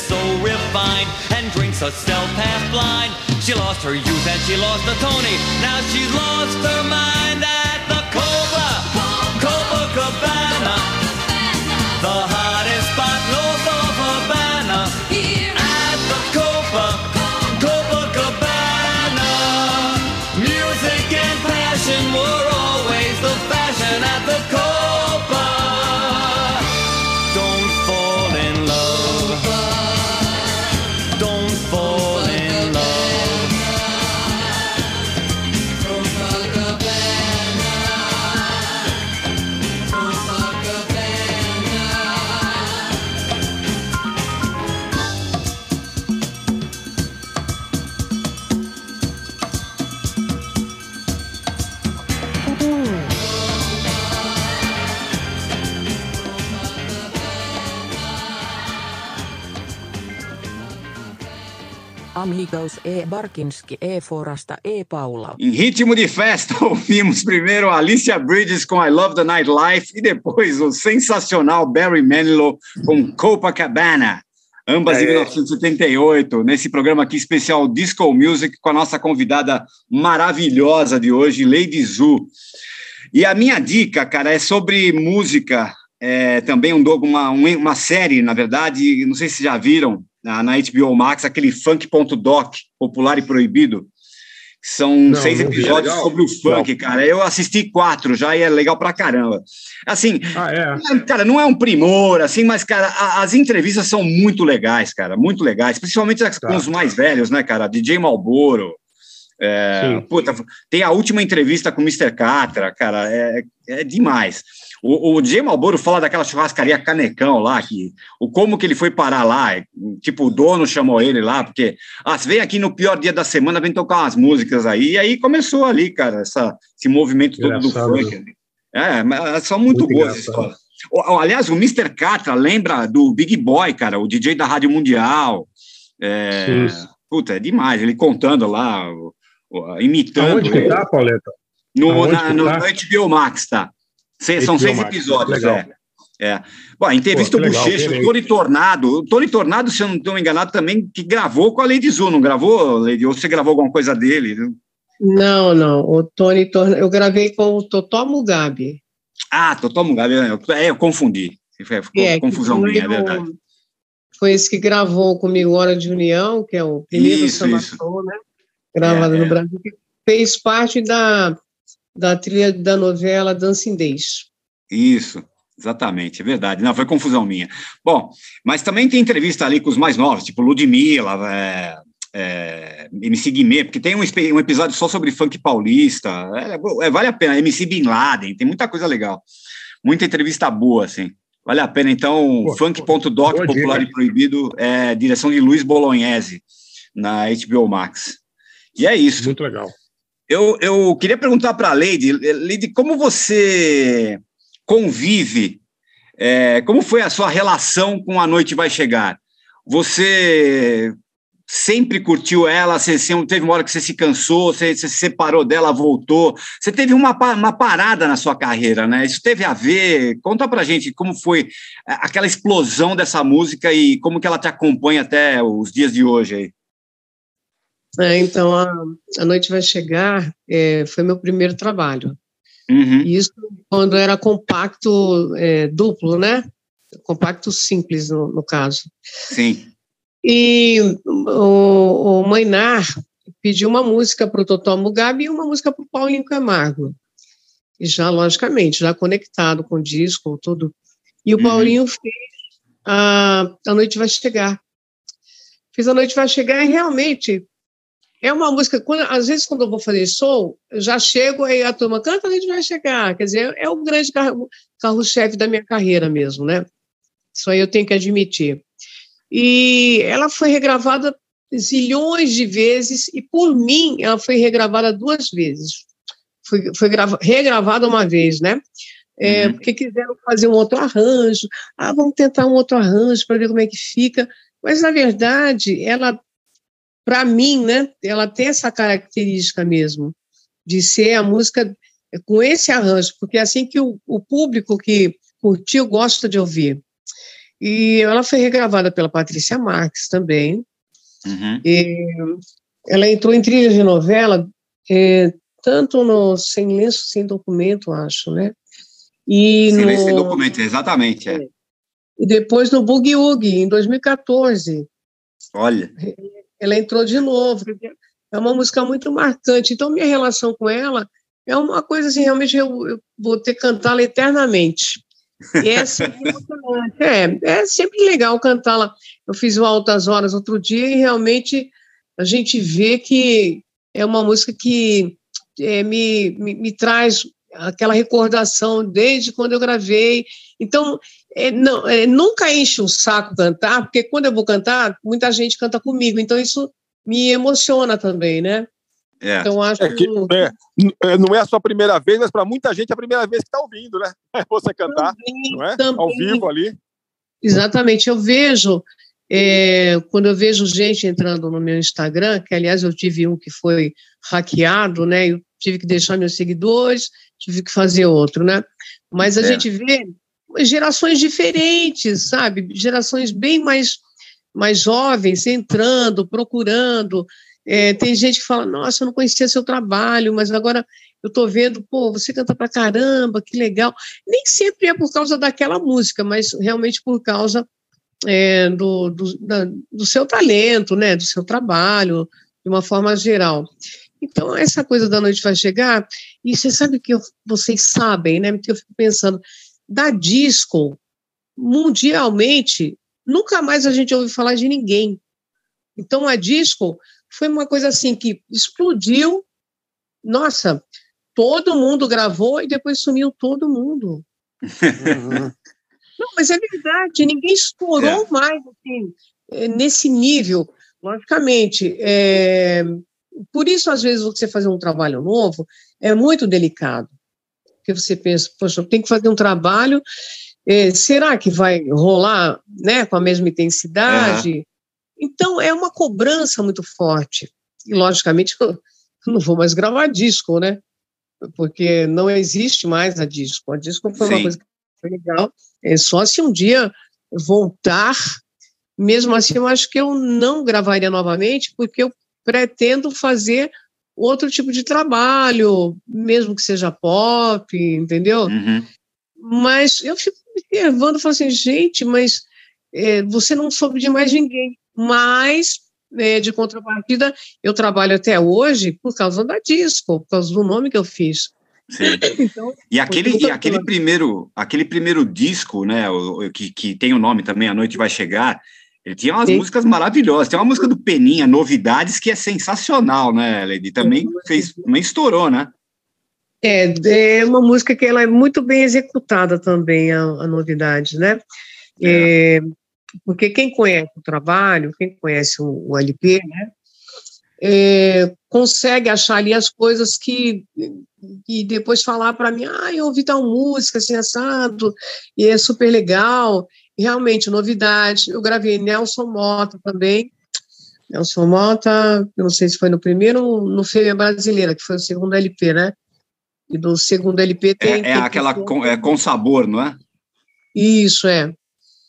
So refined and drinks herself half blind. She lost her youth and she lost her Tony. Now she's lost her mind at the Copa, Copacabana. The hottest spot north of Havana. Here At the Copa, Copacabana. Music and passion were always the fashion at the Copa. Amigos E. Barkinski E. Forasta E. Paula. Em ritmo de festa, (laughs) ouvimos primeiro Alicia Bridges com I Love the Nightlife e depois o sensacional Barry Manilow com Copacabana. Ambas É. em 1978, nesse programa aqui especial Disco Music com a nossa convidada maravilhosa de hoje, Lady Zu. E a minha dica, cara, é sobre música, é, também um, uma, um- uma série, na verdade, não sei se já viram, na, na HBO Max, aquele Funk.doc, Popular e Proibido, são Não, seis não vi. episódios Legal? sobre o funk, cara. Eu assisti quatro já e é legal pra caramba. Assim, Ah, é. cara, não é um primor, assim, mas, cara, a- as entrevistas são muito legais, cara, muito legais, principalmente as- com Tá. os mais velhos, né, cara? DJ Malboro. É, puta, tem a última entrevista com o Mr. Catra, cara, é, é demais. O, o DJ Malboro fala daquela churrascaria Canecão lá, que, o como que ele foi parar lá, tipo, o dono chamou ele lá, porque, ah, você vem aqui no pior dia da semana, vem tocar umas músicas aí, e aí começou ali, cara, essa, esse movimento todo do Engraçado, funk. É, mas são muito, Muito boas as engraçado. histórias. Aliás, o Mr. Catra lembra do Big Boy, cara, o DJ da Rádio Mundial. É, Sim. puta, é demais. Ele contando lá, imitando. Aonde que tá, Pauleta? No, Aonde na, no, tá? no HBO Max, tá? Se- são HBO seis episódios, legal. é. É. Bom, a entrevista Pô, legal, Bochecha, o. Tony Tornado. O Tony Tornado, se eu não estou enganado, também que gravou com a Lady Zu, não gravou, Lady? Ou você gravou alguma coisa dele? Não, não. O Tony Torna... Eu gravei com o Totó Mugabe. Ah, Totó Mugabe, é, eu confundi. Foi que é, confusão minha, é verdade. Foi esse que gravou comigo Hora de União, que é o primeiro Isso, samba isso. né? Gravado É, no é. Brasil, que fez parte da, da trilha da novela Dancing Days. Isso, exatamente, é verdade. Não, foi confusão minha. Bom, mas também tem entrevista ali com os mais novos, tipo Ludmilla, é, é, MC Guimê, porque tem um, um episódio só sobre funk paulista. É, é, vale a pena. MC Bin Laden, tem muita coisa legal. Muita entrevista boa, assim. Vale a pena, então, funk.doc, popular dica. e proibido, é, direção de Luiz Bolognese, na HBO Max. E é isso. Muito legal. Eu, eu queria perguntar para a Lady, Lady, como você convive, é, como foi a sua relação com A Noite Vai Chegar? Você sempre curtiu ela? Você, você- teve uma hora que você se cansou, você, você se separou dela, voltou. Você teve uma, uma parada na sua carreira, né? Isso teve a ver? Conta pra gente como foi aquela explosão dessa música e como que ela te acompanha até os dias de hoje aí. É, então, a, a Noite Vai Chegar é, foi meu primeiro trabalho. Uhum. Isso quando era compacto é, duplo, né? Compacto simples, no, no caso. Sim. E o, o Mainar pediu uma música para o Totó Mugabe e uma música para o Paulinho Camargo. E já, logicamente, já conectado com o disco, tudo. E o Uhum. Paulinho fez a, a Noite Vai Chegar. Fez A Noite Vai Chegar e realmente é uma música, quando, às vezes quando eu vou fazer show, eu já chego aí a turma canta A Noite Vai Chegar. Quer dizer, é o grande carro- carro-chefe da minha carreira mesmo, né? Isso aí eu tenho que admitir. E ela foi regravada zilhões de vezes, e por mim ela foi regravada duas vezes. Foi, foi grava- regravada uma vez, né? É, Uhum. Porque quiseram fazer um outro arranjo. Ah, vamos tentar um outro arranjo para ver como é que fica. Mas, na verdade, ela, para mim, né, ela tem essa característica mesmo, de ser a música com esse arranjo, porque é assim que o, o público que curtiu gosta de ouvir. E ela foi regravada pela Patrícia Marques também. Uhum. E ela entrou em trilha de novela, é, tanto no Sem Lenço, Sem Documento, acho, né? E, sem no, documento, exatamente. É. e depois no Boogie Woogie, em 2014. Olha. Ela entrou de novo. É uma música muito marcante. Então, minha relação com ela é uma coisa assim, realmente eu, eu vou ter que cantá-la eternamente. E é sempre emocionante. É, é sempre legal cantá-la. Eu fiz o Altas Horas outro dia e realmente a gente vê que é uma música que é, me, me, me traz aquela recordação desde quando eu gravei. Então, é, não, é, nunca enche o saco cantar, porque quando eu vou cantar, muita gente canta comigo. Então, isso me emociona também, né? É. Então, acho É que, é, n- é, não é a sua primeira vez, mas para muita gente é a primeira vez que está ouvindo, né? (laughs) Você cantar, não é? Ao também. vivo ali. Exatamente. Eu vejo, é, quando eu vejo gente entrando no meu Instagram, que aliás eu tive um que foi hackeado, né? Eu tive que deixar meus seguidores, tive que fazer outro, né? Mas a É. gente vê gerações diferentes, sabe? Gerações bem mais, mais jovens entrando, procurando. É, tem gente que fala, nossa, eu não conhecia seu trabalho, mas agora eu estou vendo, pô, você canta pra caramba, que legal. Nem sempre é por causa daquela música, mas realmente por causa é, do, do, da- do seu talento, né, do seu trabalho, de uma forma geral. Então, essa coisa da noite vai chegar, e você sabe que eu- vocês sabem, né, porque eu fico pensando, da disco, mundialmente, nunca mais a gente ouve falar de ninguém. Então, a disco foi uma coisa assim que explodiu, nossa, todo mundo gravou e depois sumiu todo mundo. (laughs) Não, mas é verdade, ninguém estourou mais assim, eh, nesse nível, logicamente. é, por isso, às vezes, você fazer um trabalho novo é muito delicado. Porque você pensa, poxa, eu tenho que fazer um trabalho, eh, será que vai rolar né, com a mesma intensidade? Então, é uma cobrança muito forte. E, logicamente, (laughs) eu não vou mais gravar disco, né? Porque não existe mais a disco. A disco foi uma Sim. coisa que foi legal. É só se um dia voltar, mesmo assim, eu acho que eu não gravaria novamente, porque eu pretendo fazer outro tipo de trabalho, mesmo que seja pop, entendeu? Uhum. Mas eu fico observando, falo assim, gente, mas é, você não soube de mais ninguém. Mas, é, de contrapartida, eu trabalho até hoje por causa da disco, por causa do nome que eu fiz. (laughs) Então, E aquele, e aquele primeiro, aquele primeiro disco, né, que, que tem o nome também, A Noite Vai Chegar, ele tinha umas Sim. músicas maravilhosas. Tem uma música do Peninha, Novidades, que é sensacional, né, Lady? Também fez, também estourou, né? É, é uma música que ela é muito bem executada também, a, a novidade, né? É, porque quem conhece o trabalho, quem conhece o, o LP, né? é, consegue achar ali as coisas que e depois falar para mim, ah, eu ouvi tal música assim assado e é super legal. E realmente novidade. Eu gravei Nelson Mota também. Nelson Mota, eu não sei se foi no primeiro ou no Fêmea Brasileira, que foi o segundo LP, né? E do segundo LP É, tem. é tem aquela com, é, com sabor, não é? Isso, é.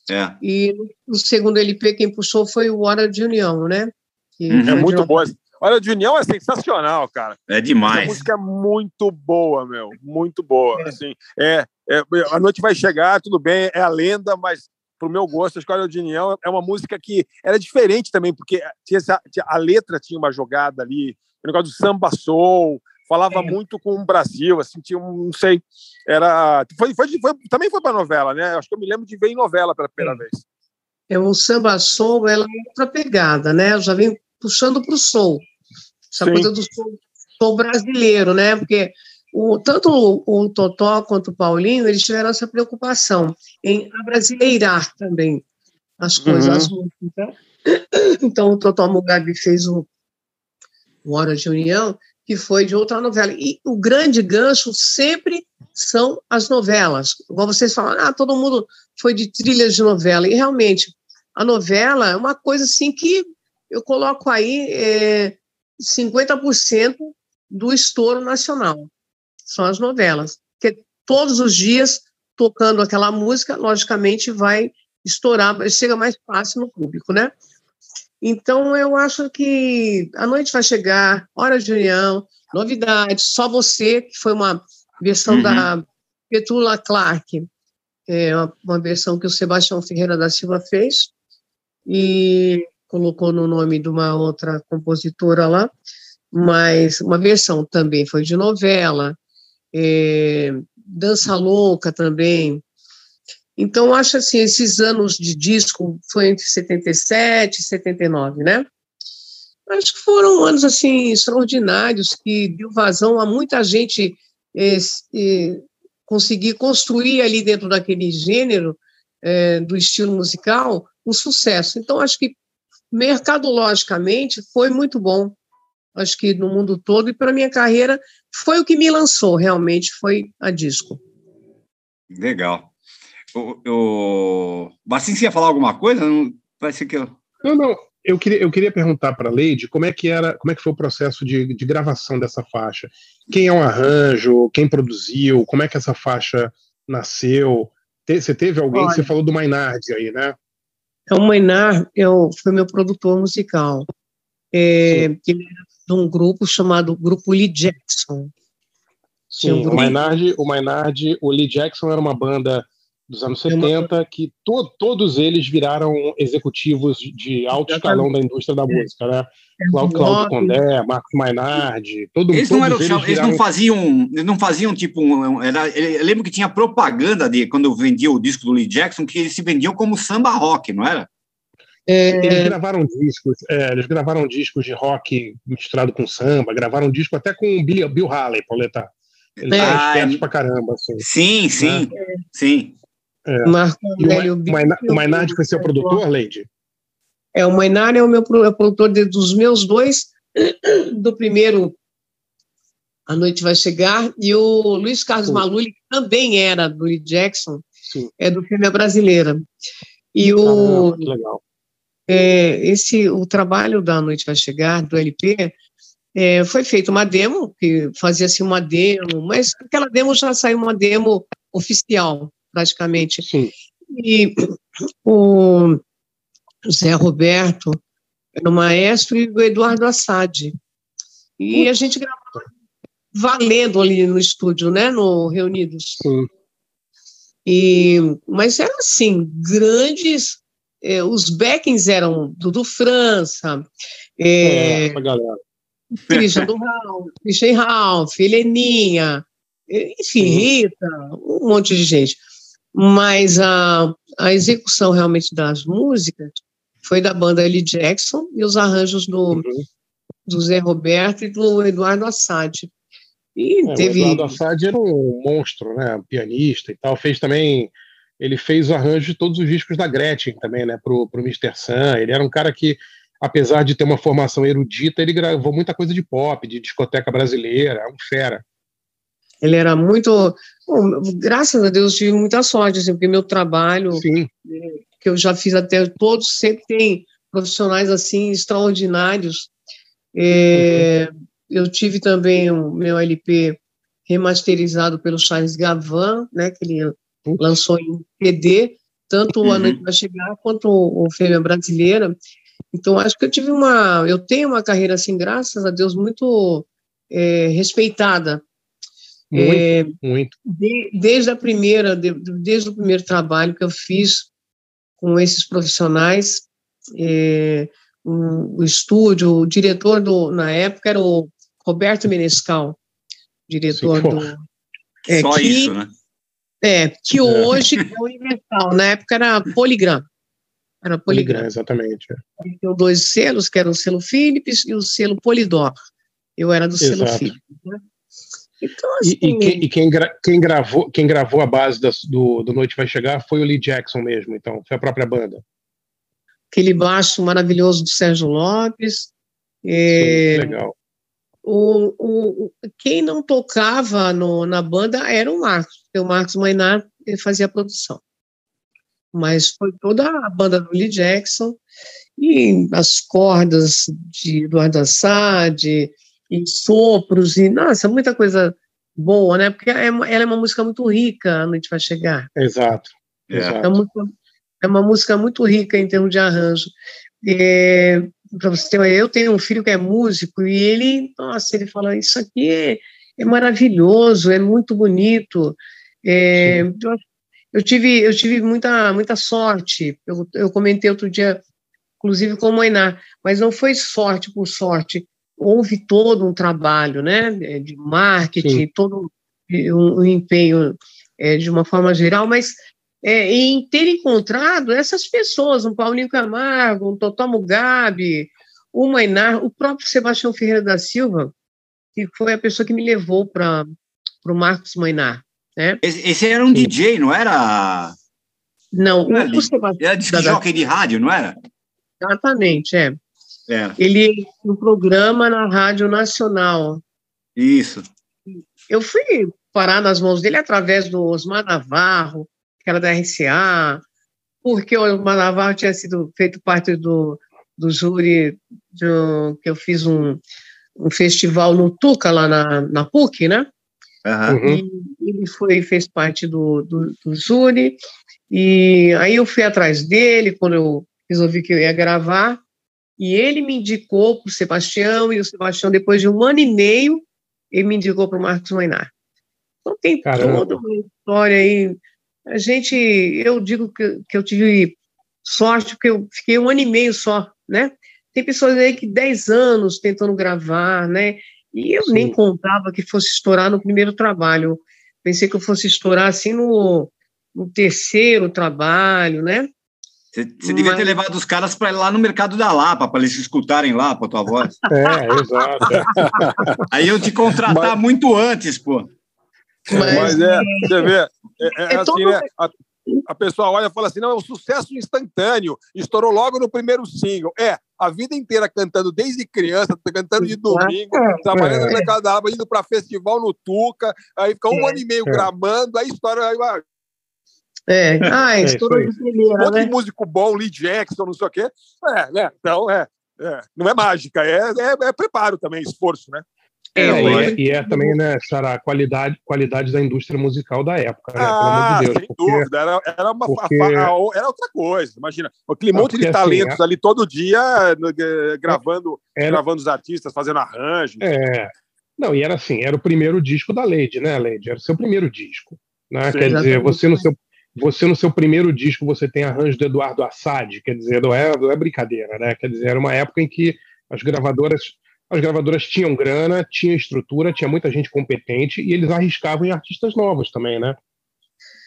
É. E no- no segundo LP quem puxou foi o Hora de União, né? Que Uhum. É muito uma- boa. Olha, de União é sensacional, cara. É Essa demais. música é muito boa, meu. Muito boa. Assim, é, é, a noite vai chegar, tudo bem, é a lenda, mas pro meu gosto, a Escola de União é uma música que era diferente também, porque tinha essa- a letra tinha uma jogada ali, o negócio do samba soul, falava É. muito com o Brasil, assim, tinha um, não sei, era... Foi, foi, foi- também foi para novela, né? Acho que eu me lembro de ver em novela pela primeira vez. É o samba soul, ela é outra pegada, né? Eu já vem puxando para o soul. Essa Sim. coisa do soul, soul brasileiro, né? Porque o, tanto o, o Totó quanto o Paulinho, eles tiveram essa preocupação em abrasileirar também as coisas, Uhum. as músicas. né? (clears throat) Então, o Totó Mugabe fez o, o Hora de União, que foi de outra novela. E o grande gancho sempre são as novelas. Igual vocês falam, ah, todo mundo foi de trilhas de novela. E realmente, a novela é uma coisa assim que eu coloco aí é, 50% do estouro nacional. São as novelas. Porque todos os dias, tocando aquela música, logicamente vai estourar, chega mais fácil no público, né? Então, eu acho que a noite vai chegar, hora de união, novidade, só você, que foi uma versão Uhum. da Petula Clark, é uma, uma versão que o Sebastião Ferreira da Silva fez, e colocou no nome de uma outra compositora lá, mas uma versão também foi de novela, é, Dança Louca também. Então, acho assim, esses anos de disco foi entre 77 e 79, né? Acho que foram anos assim extraordinários que deu vazão a muita gente eh, eh, conseguir construir ali dentro daquele gênero eh, do estilo musical um sucesso. Então acho que mercadologicamente foi muito bom. Acho que no mundo todo e para minha carreira foi o que me lançou realmente foi a disco. Legal. O, o... Bacinho, você ia falar alguma coisa? Não, parece que eu... Não, não. Eu queria, eu queria perguntar para a Leide como é que era, como é que foi o processo de, de gravação dessa faixa. Quem é um arranjo, quem produziu, como é que essa faixa nasceu? Te- Você teve alguém, Olha. você falou do Maynard aí, né? É o Mainar eu, foi meu produtor musical. É, ele era de um grupo chamado Grupo Lee Jackson. Tinha um Sim, o Maynard, o Maynard, o Lee Jackson era uma banda dos anos 70 que to- todos eles viraram executivos de alto escalão da indústria da música, né? Cláudio Cláudio Condé, Marcos Maynard, todo Eles não, eram, eles eles viraram não faziam, eles não faziam tipo um, um- era, eu lembro que tinha propaganda de quando eu vendia o disco do Lee Jackson que eles se vendiam como samba rock, não era? Eles gravaram discos, é, eles gravaram discos de rock misturado com samba, gravaram disco até com o Bill, Bill Haley, Pauleta. Eles É. Ah, é- pra caramba, assim. Sim, sim, sim. É. Marco o, Aurélio Ma- o Maynard- o Maynard foi seu produtor, Leide? É, o Mainar é o meu é o produtor de- dos meus dois, (clears throat) do primeiro A Noite Vai Chegar, e o Luiz Carlos Maluli, que também era do Lee Jackson, é do filme A Brasileira. E o, Ah, legal. É, esse, o trabalho da Noite Vai Chegar, do LP, é, foi feita uma demo, que fazia-se uma demo, mas aquela demo já saiu uma demo oficial, praticamente. E o Zé Roberto era o maestro e o Eduardo Assad. E a gente gravava valendo ali no estúdio, né, no Reunidos. E, mas era assim, grandes, eh, os backings eram Dudu França, É, galera. Christian do Ralph, Christian Ralph, Heleninha, enfim, Rita, um monte de gente. Mas a, a execução realmente das músicas foi da banda Ellie Jackson e os arranjos do, do Zé Roberto e do Eduardo Assad. E É, teve. O Eduardo Assad era um monstro, né? Pianista e tal. Fez também. Ele fez o arranjo de todos os discos da Gretchen também, né? Pro, pro Mr. Sun. Ele era um cara que, apesar de ter uma formação erudita, ele gravou muita coisa de pop, de discoteca brasileira. É um fera. Ele era muito. bom, graças a Deus, tive muita sorte, assim, porque meu trabalho, Sim. eh, que eu já fiz até todos, sempre tem profissionais assim extraordinários. Eh, Eu tive também o meu LP remasterizado pelo Charles Gavan, né, que ele lançou em CD, tanto o A Noite Vai Chegar quanto o o Fêmea Brasileira. Então, acho que eu tive uma. Eu tenho uma carreira, assim, graças a Deus, muito eh, respeitada. Muito, É, muito. de- desde a primeira, de- desde o primeiro trabalho que eu fiz com esses profissionais, é, o, o estúdio, o diretor do, na época era o Roberto Menescal, diretor Sim, do. porra. é, Só que- isso, né? É, que hoje é Universal, na época era Poligram. Era Poligram, Poligram. exatamente. Tinham dois selos, que era o selo Philips e o selo Polydor. Eu era do selo Exato. Philips. né? Então, E, assim, e quem, e quem gra- quem gravou, quem gravou a base das- do, do Noite Vai Chegar foi o Lee Jackson mesmo, então, foi a própria banda. aquele baixo maravilhoso do Sérgio Lopes. É, Legal. O, o, quem não tocava no, na banda era o Marcos, porque o Marcos Mainar ele fazia a produção. Mas foi toda a banda do Lee Jackson e as cordas de Eduardo Assad, e sopros, e nossa, muita coisa boa, né? Porque é uma- ela é uma música muito rica, A Noite Vai Chegar. Exato. É. exato. É, muito- é uma música muito rica em termos de arranjo. É, para você ter uma eu tenho um filho que é músico e ele, nossa, ele fala: Isso aqui é, é maravilhoso, é muito bonito. É, eu, eu tive, eu tive muita, muita sorte. Eu, eu comentei outro dia, inclusive com o Moiná, mas não foi sorte por sorte. Houve todo um trabalho né, de marketing, Sim. todo um, um empenho é, de uma forma geral, mas é, em ter encontrado essas pessoas, um Paulinho Camargo, um Totó Mugabe, o Mainar, o próprio Sebastião Ferreira da Silva, que foi a pessoa que me levou para o Marcos Mainar. Né? Esse, esse era um DJ, não era? Não, Não o, era o Sebastião. Era da- da- jockey de rádio, não era? Exatamente, é. É, Ele no programa na Rádio Nacional. isso. Eu fui parar nas mãos dele através do Osmar Navarro, que era da RCA, porque o Osmar Navarro tinha sido feito parte do, do júri de um- que eu fiz um, um festival no Tuca, lá na, na PUC, né? E ele foi, fez parte do, do, do júri, e aí eu fui atrás dele quando eu resolvi que eu ia gravar, e ele me indicou para o Sebastião, e o Sebastião, depois de um ano e meio, ele me indicou para o Marcos Mainar. Então tem Caramba. toda uma história aí. A gente, eu digo que, que eu tive sorte, porque eu fiquei um ano e meio só, né? Tem pessoas aí que 10 anos tentando gravar, né? E eu nem contava que fosse estourar no primeiro trabalho. Pensei que eu fosse estourar assim no, no terceiro trabalho, né? Você, devia ter Mas- levado os caras para lá no mercado da Lapa, para eles escutarem lá, para tua voz. (laughs) É, exato. é. Aí eu te contratar muito antes, pô. Mas, é, você vê, é, é É assim, todo- né? A, a pessoa olha e fala assim: não, é um sucesso instantâneo, estourou logo no primeiro single. É, a vida inteira cantando desde criança, cantando de domingo, É, trabalhando é. no mercado da Aba, indo para festival no Tuca, aí fica um É, ano e meio é. gramando, aí estoura. Aí, É, (laughs) ah, É, estourou isso aí. de primeira, um monte né? de músico bom, Lee Jackson, não sei o quê. É, né? Então, é. é, não é mágica, é, é, é preparo também, esforço, né? É, É, e, é, e é também, né, Sarah, a qualidade, qualidade da indústria musical da época, né? Pelo amor Ah, de Deus. sem porque- dúvida. Era, era, uma, porque- era outra coisa. Imagina, aquele monte de porque, assim, talentos é- ali todo dia eh, gravando, Era- gravando os artistas, fazendo arranjo. É. Não, e era assim, era o primeiro disco da Lady, né, Lady? Era o seu primeiro disco. Né? Sim. Quer dizer, você no, seu, você no seu primeiro disco você tem arranjo do Eduardo Assad, quer dizer, não é, não é brincadeira, né? Quer dizer, era uma época em que as gravadoras as gravadoras tinham grana, tinham estrutura, tinha muita gente competente e eles arriscavam em artistas novos também, né?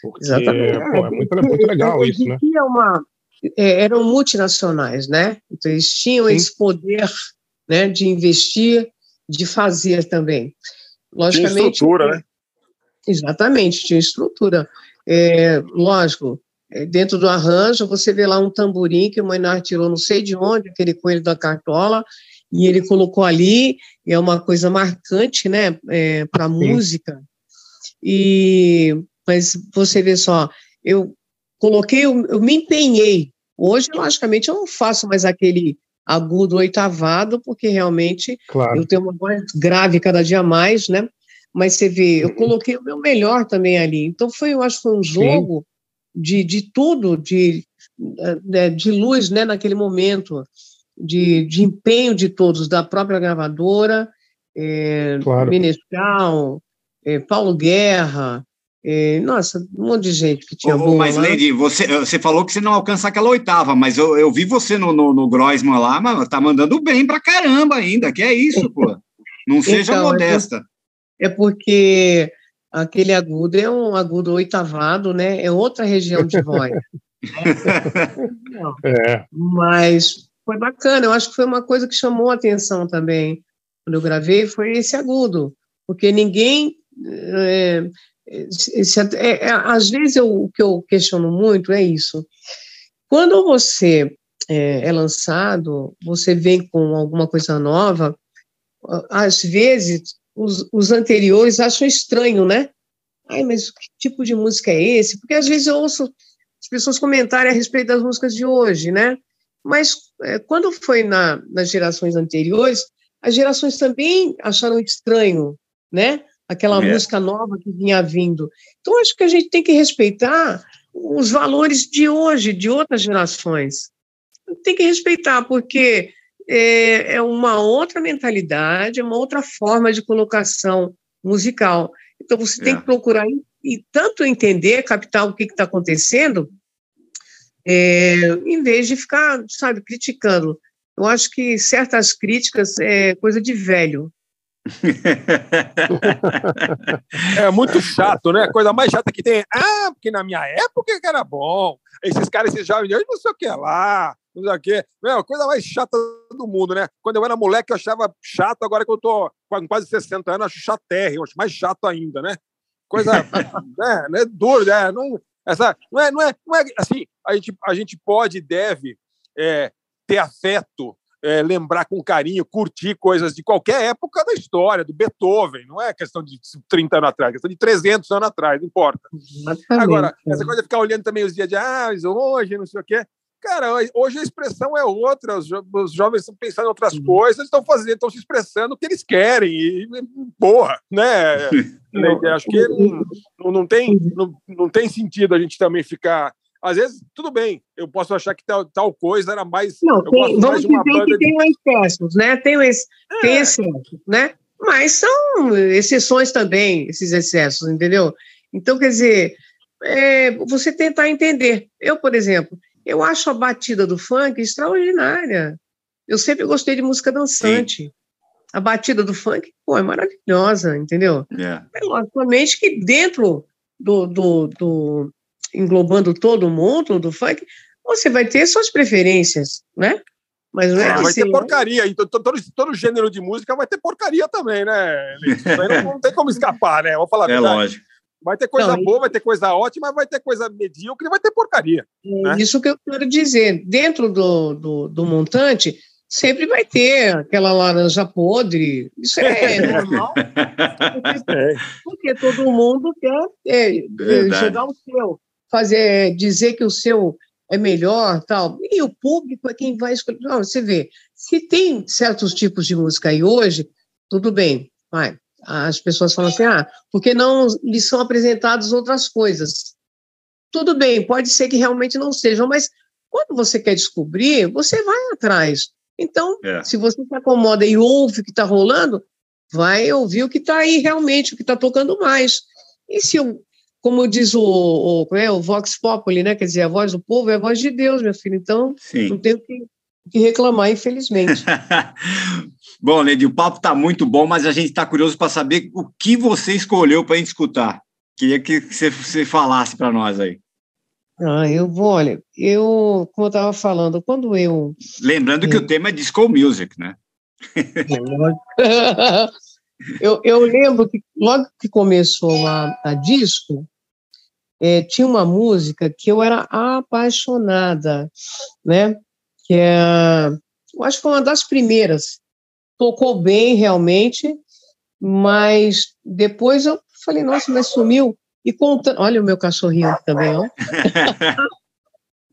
Porque, Exatamente. pô, é muito, é muito legal Então, isso, né? uma, é, eram multinacionais, né? Então, eles tinham Sim. esse poder né, de investir, de fazer também. Tinha Logicamente. estrutura, né? Exatamente, tinha estrutura. É, lógico, é, dentro do arranjo, você vê lá um tamborim que o Maynard tirou não sei de onde, aquele coelho da cartola, e ele colocou ali, é uma coisa marcante, né, para a música. E, mas você vê só, eu coloquei, eu, eu me empenhei. Hoje, logicamente, eu não faço mais aquele agudo oitavado, porque realmente Claro. eu tenho uma voz grave cada dia mais, né? Mas você vê, eu coloquei o meu melhor também ali. Então foi, eu acho foi um jogo de, de tudo, de, eh, de luz, né, naquele momento, de, de empenho de todos, da própria gravadora, é, Claro. Menescal, eh, Paulo Guerra, eh, nossa, um monte de gente que tinha ô, boa mas, lá. Lady, você, você falou que você não alcança aquela oitava, mas eu, eu vi você no, no, no Groisman lá, mas tá mandando bem pra caramba ainda, que é isso, pô. Não (laughs) seja Então, é modesta. É porque aquele agudo é um agudo oitavado, né? É outra região de voz. (laughs) É, mas foi bacana, eu acho que foi uma coisa que chamou a atenção também quando eu gravei, foi esse agudo, porque ninguém. é, esse- é, é, às vezes eu- o que eu questiono muito é isso. Quando você é, é lançado, você vem com alguma coisa nova, às vezes os, os anteriores acham estranho, né? Ai, mas que tipo de música é esse? Porque às vezes eu ouço as pessoas comentarem a respeito das músicas de hoje, né? Mas é, quando foi na, nas gerações anteriores, as gerações também acharam estranho, né? Aquela É. música nova que vinha vindo. Então, acho que a gente tem que respeitar os valores de hoje, de outras gerações. Tem que respeitar, porque é, é uma outra mentalidade, é uma outra forma de colocação musical. Então, você tem É. que procurar e, e tanto entender, captar o que está acontecendo, é, em vez de ficar, sabe, criticando. Eu acho que certas críticas é coisa de velho. (laughs) É muito chato, né? A coisa mais chata que tem é, ah, porque na minha época era bom. Esses caras, esses jovens de não sei o que lá, não sei o que. Meu, coisa mais chata do mundo, né? Quando eu era moleque, eu achava chato, agora que eu tô com quase 60 anos, eu acho chatérrimo, acho mais chato ainda, né? Coisa, (laughs) né, né? Duro, né? Não, essa, não, é, não, é, não é assim, a gente, a gente pode e deve é, ter afeto é, lembrar com carinho, curtir coisas de qualquer época da história, do Beethoven, não é questão de 30 anos atrás, é questão de 300 anos atrás, não importa. Agora, essa coisa de ficar olhando também os dias de, ah, hoje, não sei o quê. Cara, hoje a expressão é outra, os, jo os jovens estão pensando em outras coisas, estão fazendo, estão se expressando o que eles querem, e, porra, né? (laughs) Acho que não, não, tem, não, não tem sentido a gente também ficar às vezes, tudo bem, eu posso achar que tal, tal coisa era mais. Não, tem, vamos dizer que de... tem excessos, né? Tem, esse, é. tem excessos, né? Mas são exceções também, esses excessos, entendeu? Então, quer dizer, é, você tentar entender. Eu, por exemplo, eu acho a batida do funk extraordinária. Eu sempre gostei de música dançante. Sim. A batida do funk, pô, é maravilhosa, entendeu? Yeah. É, logicamente que dentro do, do, do englobando todo mundo do funk, você vai ter suas preferências, né? Mas não é ah, vai ser... ter porcaria, então todo, todo gênero de música vai ter porcaria também, né? Não, não, tem como escapar, né? Vou falar É lógico. Vai ter coisa não, boa, vai ter coisa ótima, vai ter coisa medíocre, vai ter porcaria. Né? Isso que eu quero dizer. Dentro do, do, do montante, sempre vai ter aquela laranja podre. Isso é (laughs) normal. Porque, porque todo mundo quer é, jogar o seu fazer, dizer que o seu é melhor, tal. E o público é quem vai escolher. Não, você vê, se tem certos tipos de música aí hoje, tudo bem. Vai. As pessoas falam assim, ah, porque não lhes são apresentadas outras coisas. Tudo bem, pode ser que realmente não sejam, mas quando você quer descobrir, você vai atrás. Então, É. se você se acomoda e ouve o que está rolando, vai ouvir o que está aí realmente, o que está tocando mais. E se eu, como diz o, o, é, o Vox Populi, né? Quer dizer, a voz do povo é a voz de Deus, meu filho. Então, Sim. não tenho que, que reclamar, infelizmente. (laughs) Bom, Lady, o papo está muito bom, mas a gente está curioso para saber o que você escolheu para a gente escutar. Queria que você, você falasse para nós aí. Ah, eu vou, olha, eu, como eu estava falando, quando eu. Lembrando que o tema é disco music, né? (laughs) eu, eu lembro que logo que começou a, a disco, eh, tinha uma música que eu era apaixonada, né? Que é, eu acho que foi uma das primeiras. Tocou bem, realmente, mas depois eu falei, nossa, mas sumiu. E contando, olha o meu cachorrinho também, ó. (laughs)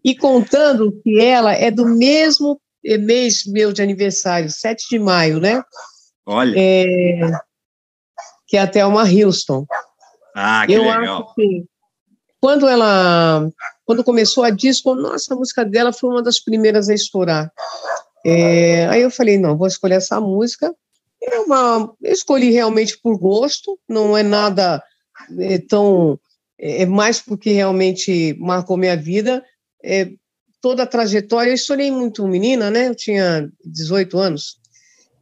e contando que ela é do mesmo mês meu de aniversário, 7 de maio, né? Olha. É, que é a Thelma Houston. Ah, que eu legal. acho que quando ela quando começou a disco, nossa, a música dela foi uma das primeiras a estourar. É, aí eu falei, não, vou escolher essa música. É uma, eu escolhi realmente por gosto, não é nada é, tão é mais porque realmente marcou minha vida. É, toda a trajetória, eu estourei muito menina, né? Eu tinha 18 anos.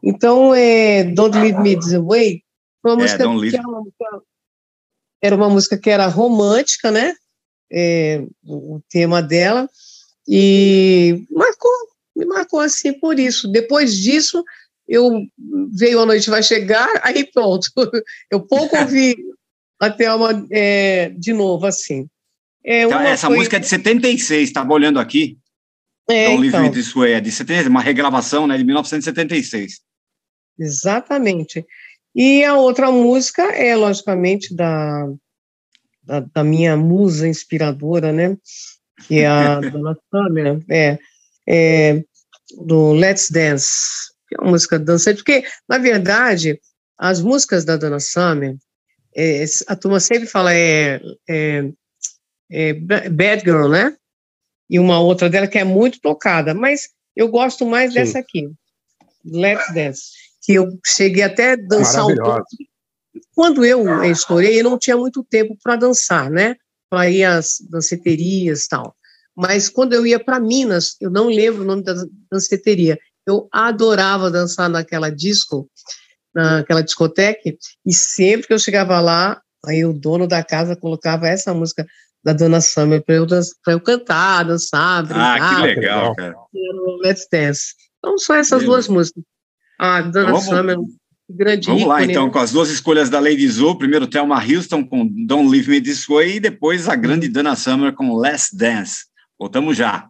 Então, é, Don't Leave Me This Way, foi uma É, música que era uma música era uma música que era romântica, né? É, o tema dela e marcou, me marcou assim por isso. Depois disso, eu veio a noite vai chegar, (laughs) aí pronto. Eu pouco ouvi a Thelma é, de novo assim. É, Então, essa foi- música é de 76, estava olhando aqui. É, Leave então. Me This Way, é de 76, uma regravação né, de 1976. Exatamente. E a outra música é, logicamente, da, da, da minha musa inspiradora, né? Que é a (laughs) Dona Summer, é, é, do Let's Dance, que é uma música dançante, porque, na verdade, as músicas da Dona Summer, é, a turma sempre fala é, é, é Ba- Bad Girl, né? E uma outra dela que é muito tocada, mas eu gosto mais Sim. dessa aqui, Let's Dance, que eu cheguei até a dançar um pouco. Quando eu estourei, eu não tinha muito tempo para dançar, né? Para ir às danceterias e tal. Mas quando eu ia para Minas, eu não lembro o nome da danceteria. Eu adorava dançar naquela disco, naquela discoteca, e sempre que eu chegava lá, aí o dono da casa colocava essa música da Dona Summer para eu, pra eu cantar, dançar, brincar. Ah, que legal, cara. Let's Dance. Então, são essas duas músicas. A Dona Vamos- Summer, um grande Vamos lá, ícone, então, né? com as duas escolhas da Lady Zu. Primeiro, Thelma Houston com Don't Leave Me This Way e depois a grande Dana Summer com Last Dance. Voltamos já.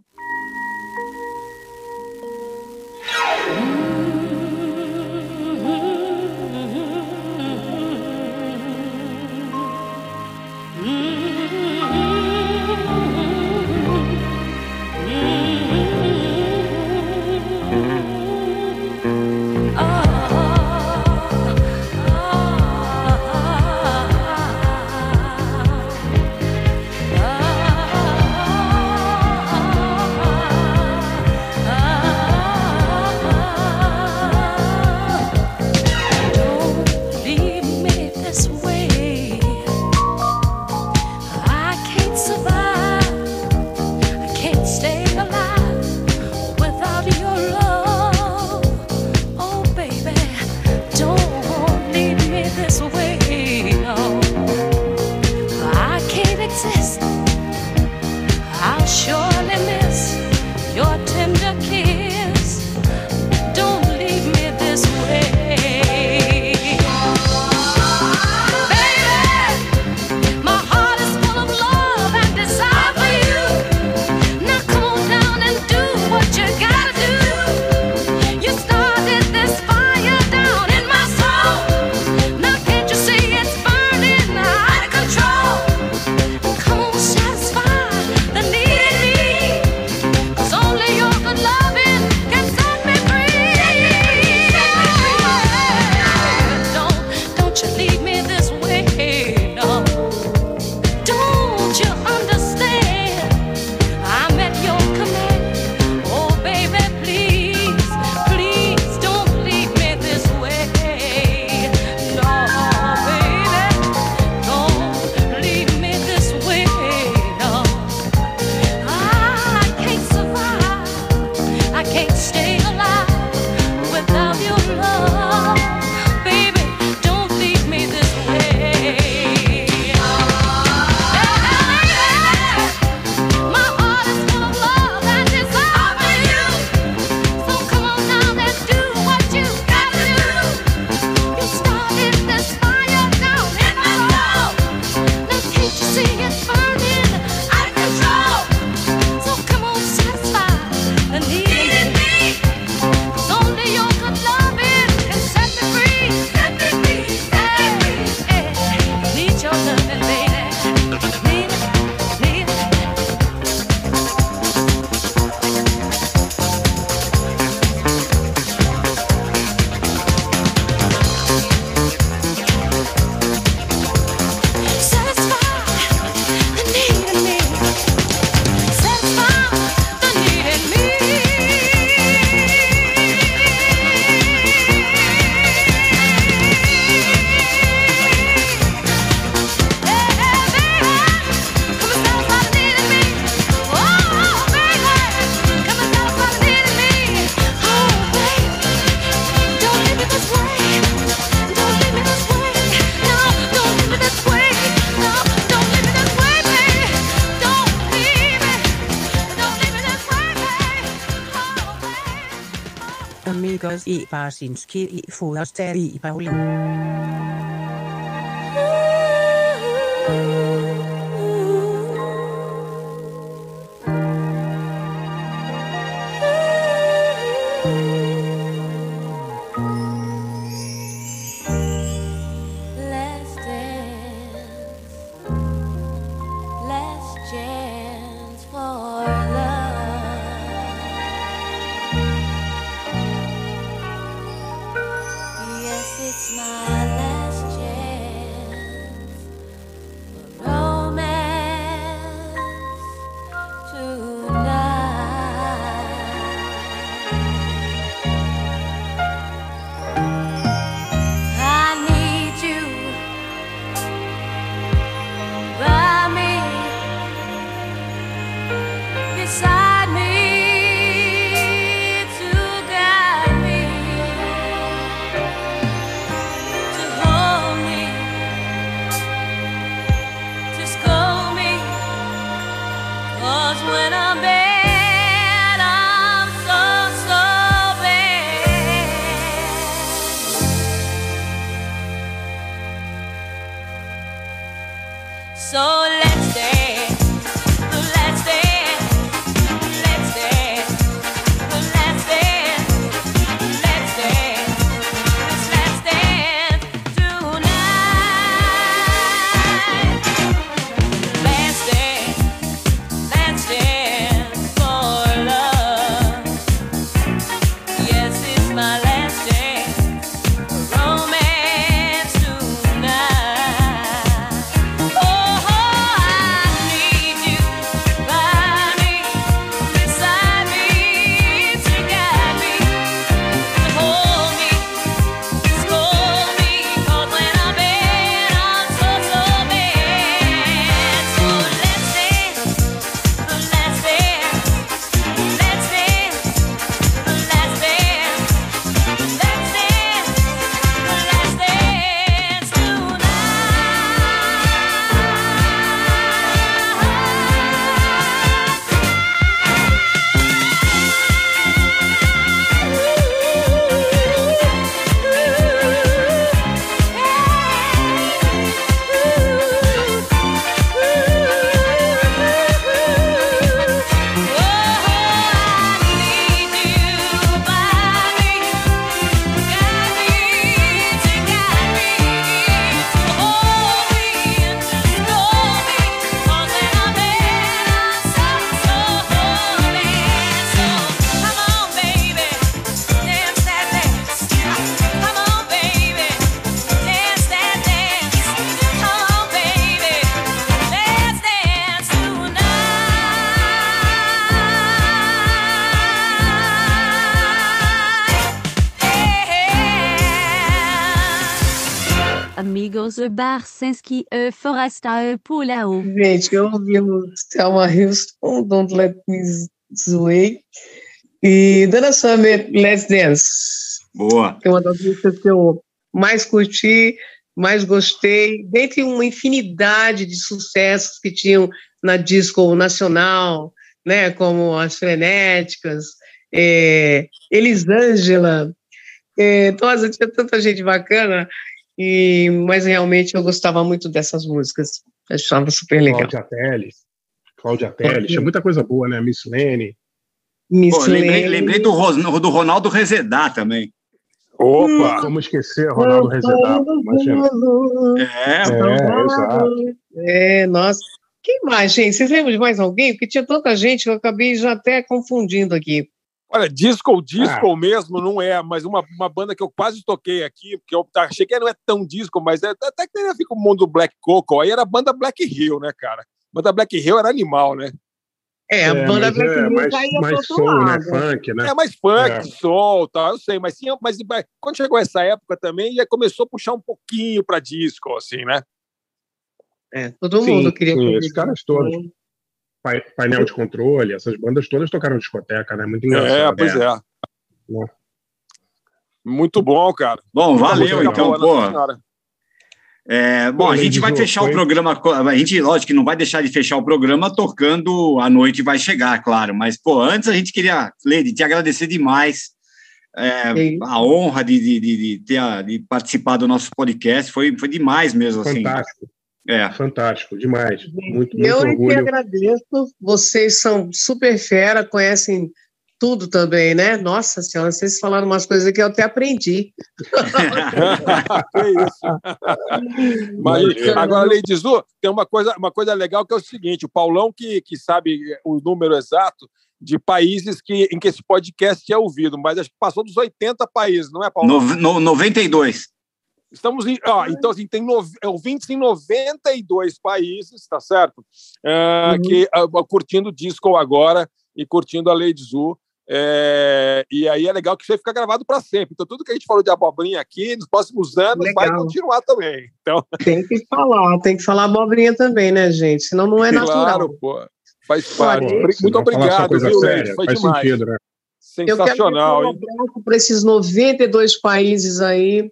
Amigos i Barsinski i Forster i Pauli. Barsinski e Forasta e Pulao. Gente, eu ouvimos Thelma Houston, Don't Let Me Sway. E Dana Summer, Let's Dance. Boa. Que é uma das músicas que eu mais curti, mais gostei, dentre uma infinidade de sucessos que tinham na disco nacional, né, como as Frenéticas, é, Elisângela, é, nossa, tinha tanta gente bacana, e, mas realmente eu gostava muito dessas músicas, achava super legal. Cláudia Teles. Cláudia Teles. Tinha muita coisa boa, né? Miss Lene. Miss Pô, lembrei, Lene. lembrei do, do Ronaldo Rezedá também. Opa! Como esquecer Ronaldo Rezedá, imagina. É, É, exato. É, nossa. Quem mais, gente? Vocês lembram de mais alguém? Porque tinha tanta gente que eu acabei já até confundindo aqui. Olha, disco, disco mesmo não é, mas uma, uma banda que eu quase toquei aqui, porque eu achei que não é tão disco, mas é, até que tem a ver com o mundo do Black Coco, aí era a banda Black Hill, né, cara? A banda Black Hill era animal, né? É, a É, banda mas Black é Hill mais, caía mais pro outro soul, né? Funk, né? É mais funk, É. soul, tal, eu sei, mas, tinha, mas mas quando chegou essa época também, já começou a puxar um pouquinho para disco, assim, né? É, todo Sim, mundo queria sim, esses caras todos. Pai- Painel de controle, essas bandas todas tocaram discoteca, né? Muito engraçado. É, pois é. Né? Muito bom, cara. Bom, valeu, então, boa, pô. É, bom, a gente vai fechar o programa. A gente, lógico, que não vai deixar de fechar o programa tocando A Noite Vai Chegar, claro. Mas, pô, antes a gente queria, Lady, te agradecer demais. é, a honra de, de, de, de ter de participar do nosso podcast foi, foi demais mesmo, assim. Fantástico, É. fantástico, demais. Muito, muito Eu é que orgulho. agradeço. Vocês são super fera, conhecem tudo também, né? Nossa senhora, vocês falaram umas coisas que eu até aprendi. (laughs) que isso. (laughs) Mas, agora, Lady Zu, tem uma coisa, uma coisa legal que é o seguinte: o Paulão, que, que sabe o número exato de países que, em que esse podcast é ouvido, mas acho que passou dos 80 países, não é, Paulão? No, no, 92. Estamos em. ó, então, assim, tem nove- ouvintes em 92 países, tá certo? É, Que ah, curtindo disco agora e curtindo a Lady Zu. É, e aí é legal que isso aí fica gravado para sempre. Então, tudo que a gente falou de abobrinha aqui, nos próximos anos, vai Legal. continuar também. Então, (laughs) Tem que falar, tem que falar abobrinha também, né, gente? Senão não é natural. claro, pô. Faz parte. Obri- Muito obrigado, viu, séria? Foi faz demais. sentido, né? Eu quero Sensacional, um hein? abraço para esses 92 países aí.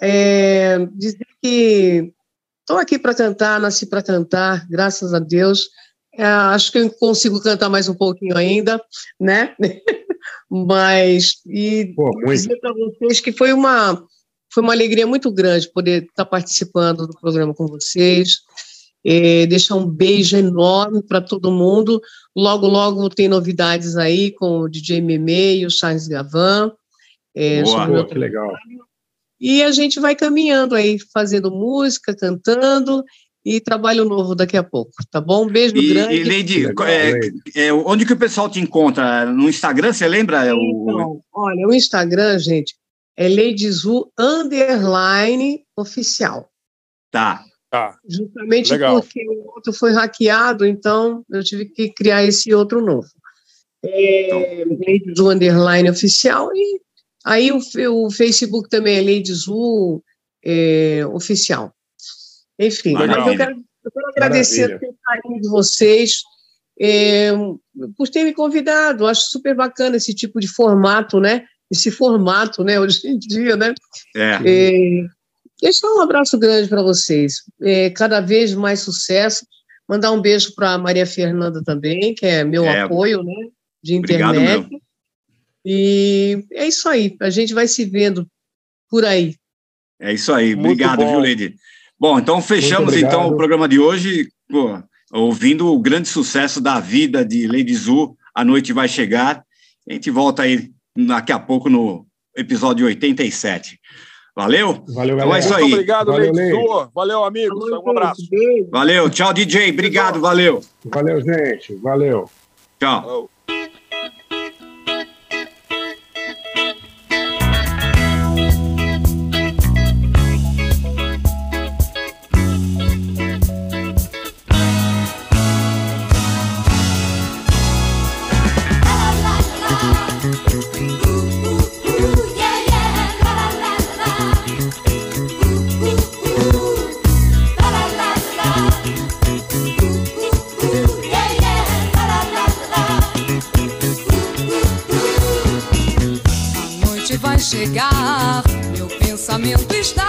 É, dizer que estou aqui para cantar, nasci para cantar, graças a Deus. É, acho que eu consigo cantar mais um pouquinho ainda, né? (laughs) Mas e Pô, dizer para vocês que foi uma foi uma alegria muito grande poder estar participando do programa com vocês. É, deixar um beijo enorme para todo mundo. Logo, logo tem novidades aí com o DJ Meme e o Charles Gavan. É, Boa. que legal. E a gente vai caminhando aí, fazendo música, cantando e trabalho novo daqui a pouco, tá bom? Um beijo E, grande. e Lady, Legal, é, é, onde que o pessoal te encontra? No Instagram, você lembra? É o- Então, olha, o Instagram, gente, é Ladyzu Underline Oficial. Tá. Tá. Justamente Legal. porque o outro foi hackeado, então eu tive que criar esse outro novo. É, Ladyzu Underline Oficial e aí o, o Facebook também é Ladyzu é, Oficial. Enfim, mas Maravilha. eu quero, eu quero agradecer Maravilha. o carinho de vocês é, por ter me convidado. Eu Acho super bacana esse tipo de formato, né? Esse formato, né? Hoje em dia, né? É. É, deixar um abraço grande para vocês. É, cada vez mais sucesso. Mandar um beijo para a Maria Fernanda também, que é meu É. apoio, né? De Obrigado internet. E é isso aí. A gente vai se vendo por aí. É isso aí. Muito Obrigado, bom. viu, Lady? Bom, então fechamos Muito então o programa de hoje, pô, ouvindo o grande sucesso da vida de Lady Zu, A Noite Vai Chegar. A gente volta aí daqui a pouco no episódio 87. Valeu? Valeu, Então é galera. isso Muito aí. obrigado, Valeu, Lady. Zu. Valeu, amigos. Um abraço. Valeu. Tchau, DJ. Obrigado, valeu. Valeu, gente. Valeu. Tchau. Falou. Meu pensamento está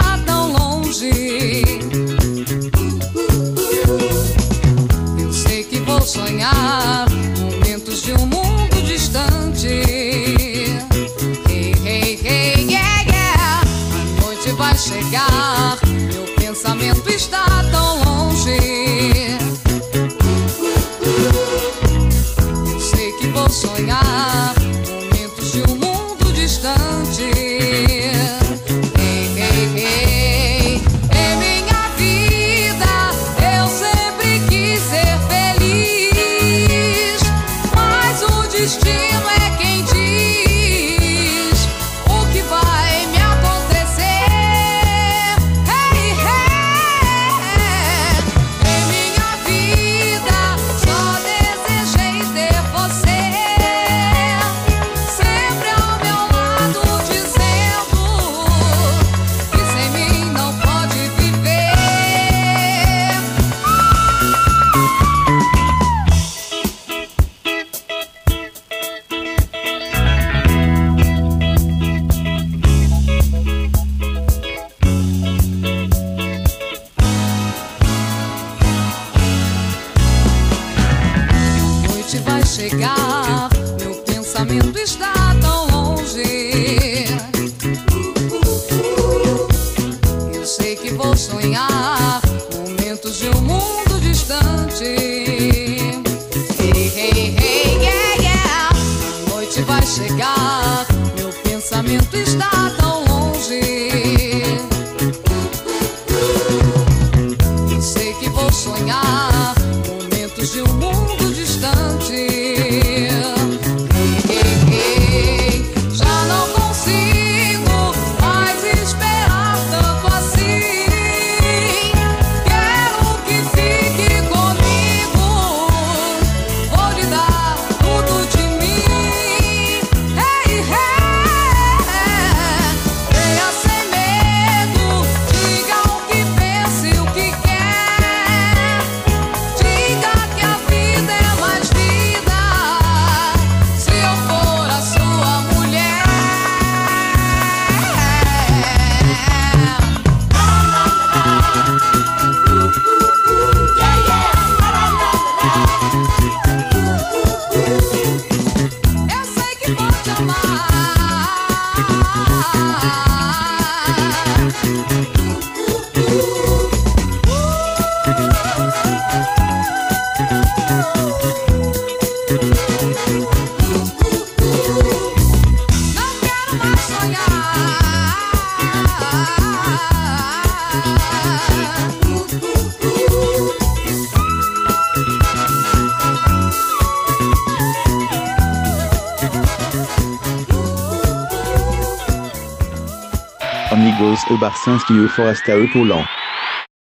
Amigos, e Barcinski